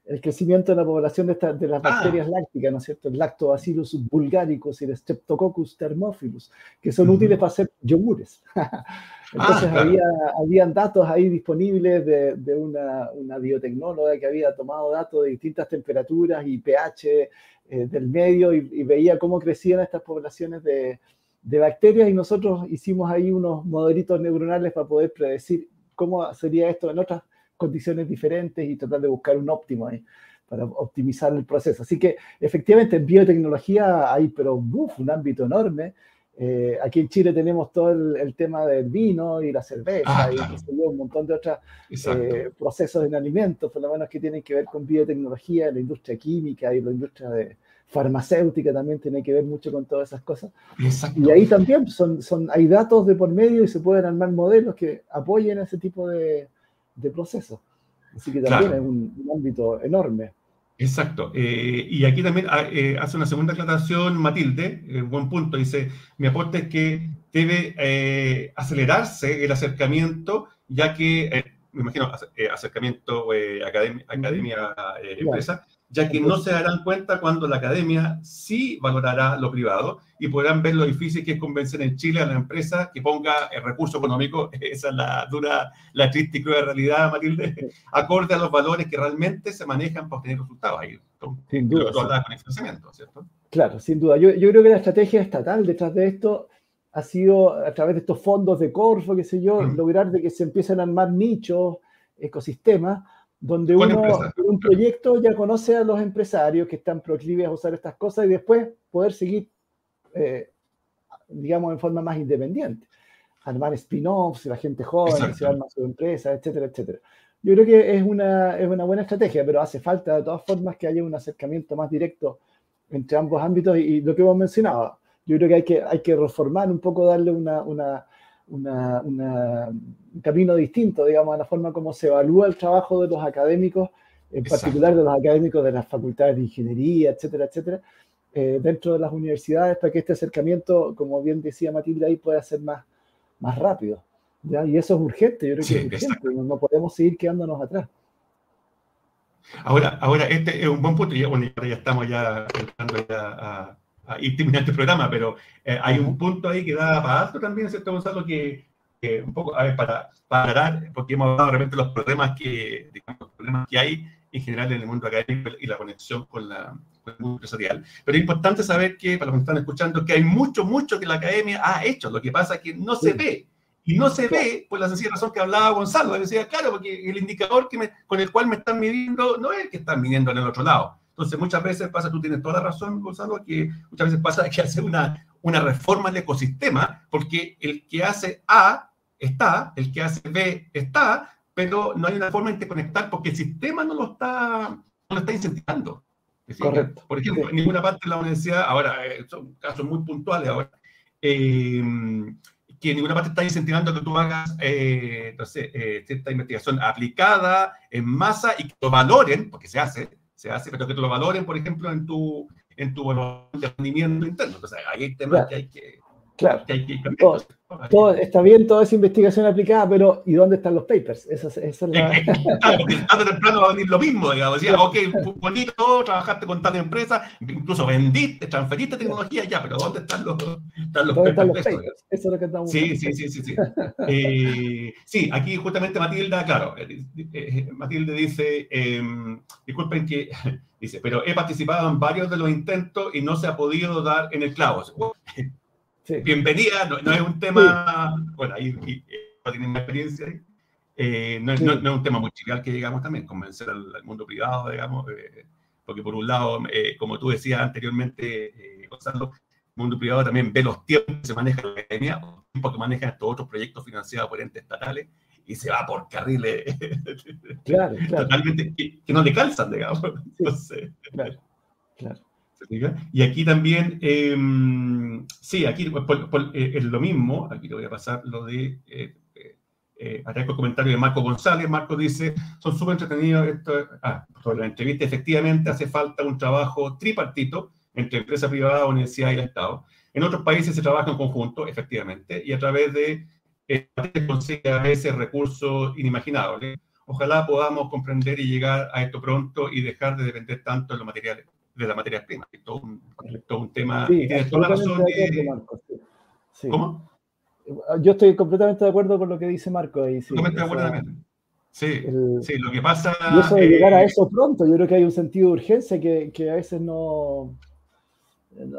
el crecimiento de la población de, de las ah. bacterias lácticas, ¿no es cierto? El lactobacillus bulgaricus y el streptococcus thermophilus, que son útiles para hacer yogures. <laughs> Entonces ah, había, habían datos ahí disponibles de, de una, una, biotecnóloga que había tomado datos de distintas temperaturas y pH eh, del medio y, veía cómo crecían estas poblaciones de, de, bacterias y nosotros hicimos ahí unos modelitos neuronales para poder predecir cómo sería esto en otras condiciones diferentes y tratar de buscar un óptimo ahí para optimizar el proceso. Así que efectivamente en biotecnología hay pero un ámbito enorme eh, aquí en Chile tenemos todo el, tema del vino y la cerveza ah, y un montón de otros eh, procesos en alimentos, por lo menos que tienen que ver con biotecnología, la industria química y la industria de farmacéutica también tiene que ver mucho con todas esas cosas. Y ahí también son, son, hay datos de por medio y se pueden armar modelos que apoyen ese tipo de, de procesos. Así que también es un ámbito enorme. Exacto. Eh, y aquí también ah, eh, hace una segunda aclaración Matilde, eh, buen punto, dice, mi aporte es que debe acelerarse el acercamiento, ya que, me imagino, acercamiento academia-empresa, ya que no se darán cuenta cuando la academia sí valorará lo privado y podrán ver lo difícil que es convencer en Chile a la empresa que ponga el recurso económico, <laughs> esa es la dura, la triste y cruel realidad, Matilde, acorde a los valores que realmente se manejan para obtener resultados ahí. Sin duda. ¿cierto? Claro, sin duda. Yo, yo, creo que la estrategia estatal detrás de esto ha sido, a través de estos fondos de Corfo, qué sé yo, mm. lograr de que se empiecen a armar nichos, ecosistemas, donde uno en un proyecto ya conoce a los empresarios que están proclives a usar estas cosas y después poder seguir, eh, digamos, en forma más independiente. Armar spin-offs, la gente joven, se arma su empresa, etcétera, etcétera. Yo creo que es una, es una buena estrategia, pero hace falta de todas formas que haya un acercamiento más directo entre ambos ámbitos y, lo que hemos mencionado. Yo creo que hay que, hay que reformar un poco, darle una, una un camino distinto, digamos, a la forma como se evalúa el trabajo de los académicos, en particular de los académicos de las facultades de ingeniería, etcétera, etcétera, eh, dentro de las universidades, para que este acercamiento, como bien decía Matilde ahí, pueda ser más, más rápido. ¿ya? Y eso es urgente, yo creo que es urgente, no, podemos seguir quedándonos atrás. Ahora, ahora este es un buen punto, ya, bueno, ya estamos ya entrando ya a ir terminando el programa, pero eh, hay un punto ahí que da para también, ¿cierto, Gonzalo? Que, un poco, a ver, para parar, porque hemos hablado de repente los problemas que, digamos, los problemas que hay en general en el mundo académico y la conexión con, la, con el mundo empresarial. Pero es importante saber que, para los que están escuchando, que hay mucho, mucho que la academia ha hecho. Lo que pasa es que no se ve. Y no se ve por la sencilla razón que hablaba Gonzalo. Decía, claro, porque el indicador que me, con el cual me están midiendo no es el que están midiendo en el otro lado. Entonces, muchas veces pasa, tú tienes toda la razón, Gonzalo, que muchas veces pasa que hace una, una reforma al ecosistema, porque el que hace A está, el que hace B está, pero no hay una forma de interconectar porque el sistema no lo está, no lo está incentivando. Correcto. Por ejemplo, en ninguna parte de la universidad, ahora, eh, son casos muy puntuales ahora, eh, que en ninguna parte está incentivando que tú hagas eh, eh, cierta investigación aplicada en masa y que lo valoren, porque se hace, se hace, pero que te lo valoren, por ejemplo, en tu, en tu rendimiento interno. Entonces, ahí hay temas que hay que, Claro. todo, está bien toda esa investigación aplicada, pero ¿y dónde están los papers? Esa, esa es la... <laughs> claro, porque tarde o temprano va a venir lo mismo, digamos. Decía, ok, bonito, trabajaste con tal empresa, incluso vendiste, transferiste tecnología, ya, pero ¿dónde están los, están los papers? Están los papers? Eso es lo que estamos Sí, sí, sí, sí. Sí. eh, sí, aquí justamente Matilda, claro, eh, eh, Matilde dice, eh, disculpen que, <laughs> dice, pero he participado en varios de los intentos y no se ha podido dar en el clavo bienvenida, no, es un tema, bueno, ahí, no tienen experiencia ahí. Eh, no, es, no, es un tema muy trivial que digamos también, convencer al, mundo privado, digamos, eh, porque por un lado, eh, como tú decías anteriormente, Gonzalo, el mundo privado también ve los tiempos que se maneja la academia, los tiempos que manejan estos otros proyectos financiados por entes estatales, y se va por carriles claro, claro. totalmente que, no le calzan, digamos. Entonces, claro, claro. Y aquí también, em, sí, aquí eh, es lo mismo, aquí te voy a pasar lo de, eh, eh, eh acá el comentario de Marco González, Marco dice, son súper entretenidos, esto, ah, sobre la entrevista, efectivamente hace falta un trabajo tripartito entre empresa privada, universidad y el Estado. En otros países se trabaja en conjunto, efectivamente, y a través de se consigue a veces recursos inimaginables. Ojalá podamos comprender y llegar a esto pronto y dejar de depender tanto de los materiales de la materia prima, que todo un, todo un tema. Sí, toda la razón. ¿Cómo? Yo estoy completamente de acuerdo con lo que dice Marco. Ahí, sí, completamente de acuerdo también. Sí, sí, lo que pasa. Y eso de llegar a eso pronto, yo creo que hay un sentido de urgencia que, que a veces no,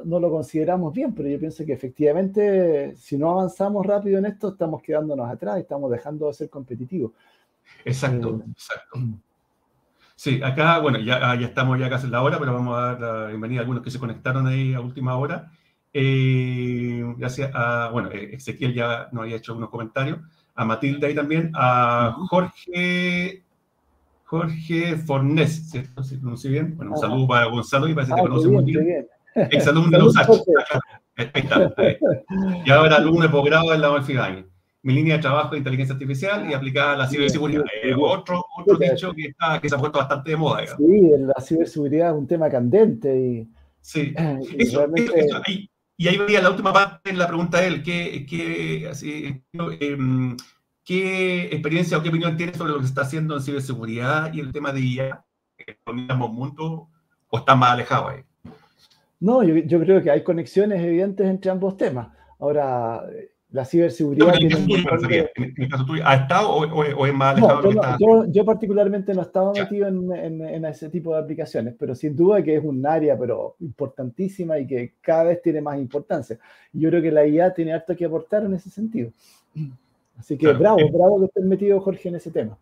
no lo consideramos bien, pero yo pienso que efectivamente, si no avanzamos rápido en esto, estamos quedándonos atrás, estamos dejando de ser competitivos. Exacto, eh, exacto. Sí, acá, bueno, ya, ah, ya estamos ya casi en la hora, pero vamos a dar la bienvenida a algunos que se conectaron ahí a última hora. Eh, gracias a, bueno, eh, Ezequiel ya nos había hecho unos comentarios, a Matilde ahí también, a Jorge, Jorge Fornés, ¿cierto? ¿Se pronuncia bien? Bueno, un ah. saludo para Gonzalo y parece que ah, conoce muy bien. Exalumno de los <laughs> Ahí está. Ahí. Y ahora alumno de posgrado en la UFIGAI mi línea de trabajo de inteligencia artificial y aplicada a la ciberseguridad. otro otro dicho que, está, que se ha puesto bastante de moda. Sí, la ciberseguridad es un tema candente. Y, sí, <clears throat> y, realmente... y, ahí venía la última parte en la pregunta de él, ¿qué, qué, así, eh, ¿qué experiencia o qué opinión tiene sobre lo que se está haciendo en ciberseguridad y el tema de IA? ¿En el mismo mundo o está más alejado ahí? No, yo, yo creo que hay conexiones evidentes entre ambos temas. Ahora, la ciberseguridad. en, el caso tuyo, ¿ha estado o, es más alejado yo, particularmente no he estado metido en, ese tipo de aplicaciones, pero sin duda que es un área pero importantísima y que cada vez tiene más importancia. Yo creo que la IA tiene harto que aportar en ese sentido. Así que bravo, eh, bravo que estés metido, Jorge, en ese tema.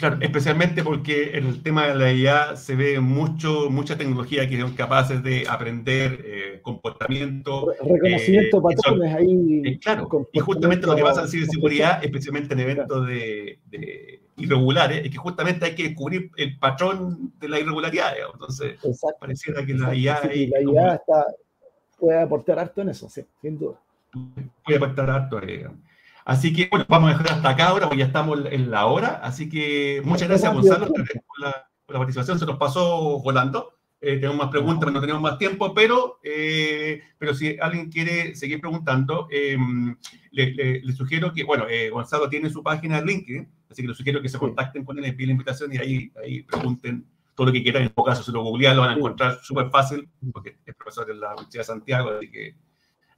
Claro, especialmente porque en el tema de la IA se ve mucho, mucha tecnología que son capaces de aprender eh, comportamiento. Reconocimiento de eh, patrones ahí. Eh, claro, y justamente lo que pasa en ciberseguridad, especialmente en eventos de, irregulares, es que justamente hay que descubrir el patrón de la irregularidad. Entonces, pareciera que la IA. la IA está, puede aportar harto en eso, sí, sin duda. Puede aportar harto. Así que, bueno, vamos a dejar hasta acá ahora, porque ya estamos en la hora. Así que muchas gracias, Gonzalo, por la, por la participación. Se nos pasó volando. Eh, tenemos más preguntas, pero no tenemos más tiempo, pero, eh, pero si alguien quiere seguir preguntando, em, le, sugiero que, bueno, eh, Gonzalo tiene su página de LinkedIn, así que le sugiero que se contacten con él, le piden la invitación y ahí, ahí pregunten todo lo que quieran. En todo caso, si lo googlean, lo van a encontrar súper fácil, porque es profesor de la Universidad de Santiago, así que,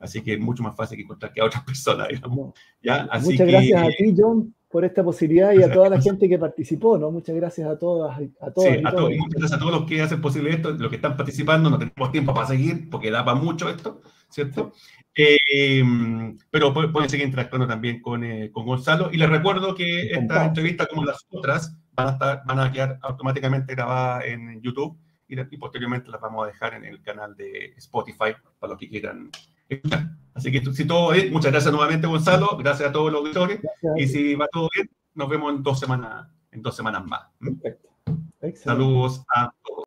así que es mucho más fácil que encontrar que a otras <laughs> personas, digamos. ¿Ya? Muchas gracias a ti, John, por esta posibilidad y a toda la gente que participó, ¿no? Muchas gracias a todas, a todos. Sí, a todos, muchas gracias a todos los que hacen posible esto, los que están participando, no tenemos tiempo para seguir porque da para mucho esto, ¿cierto? Eh, pero pueden seguir interactuando también con, eh, con Gonzalo. Y les recuerdo que esta entrevista, como las otras, van a, estar, van a quedar automáticamente grabadas en YouTube y, y posteriormente las vamos a dejar en el canal de Spotify para los que quieran Así que si todo bien, muchas gracias nuevamente Gonzalo, gracias a todos los auditores y si va todo bien, nos vemos en dos semanas, en dos semanas más. ¿Mm? Perfecto. Saludos a todos.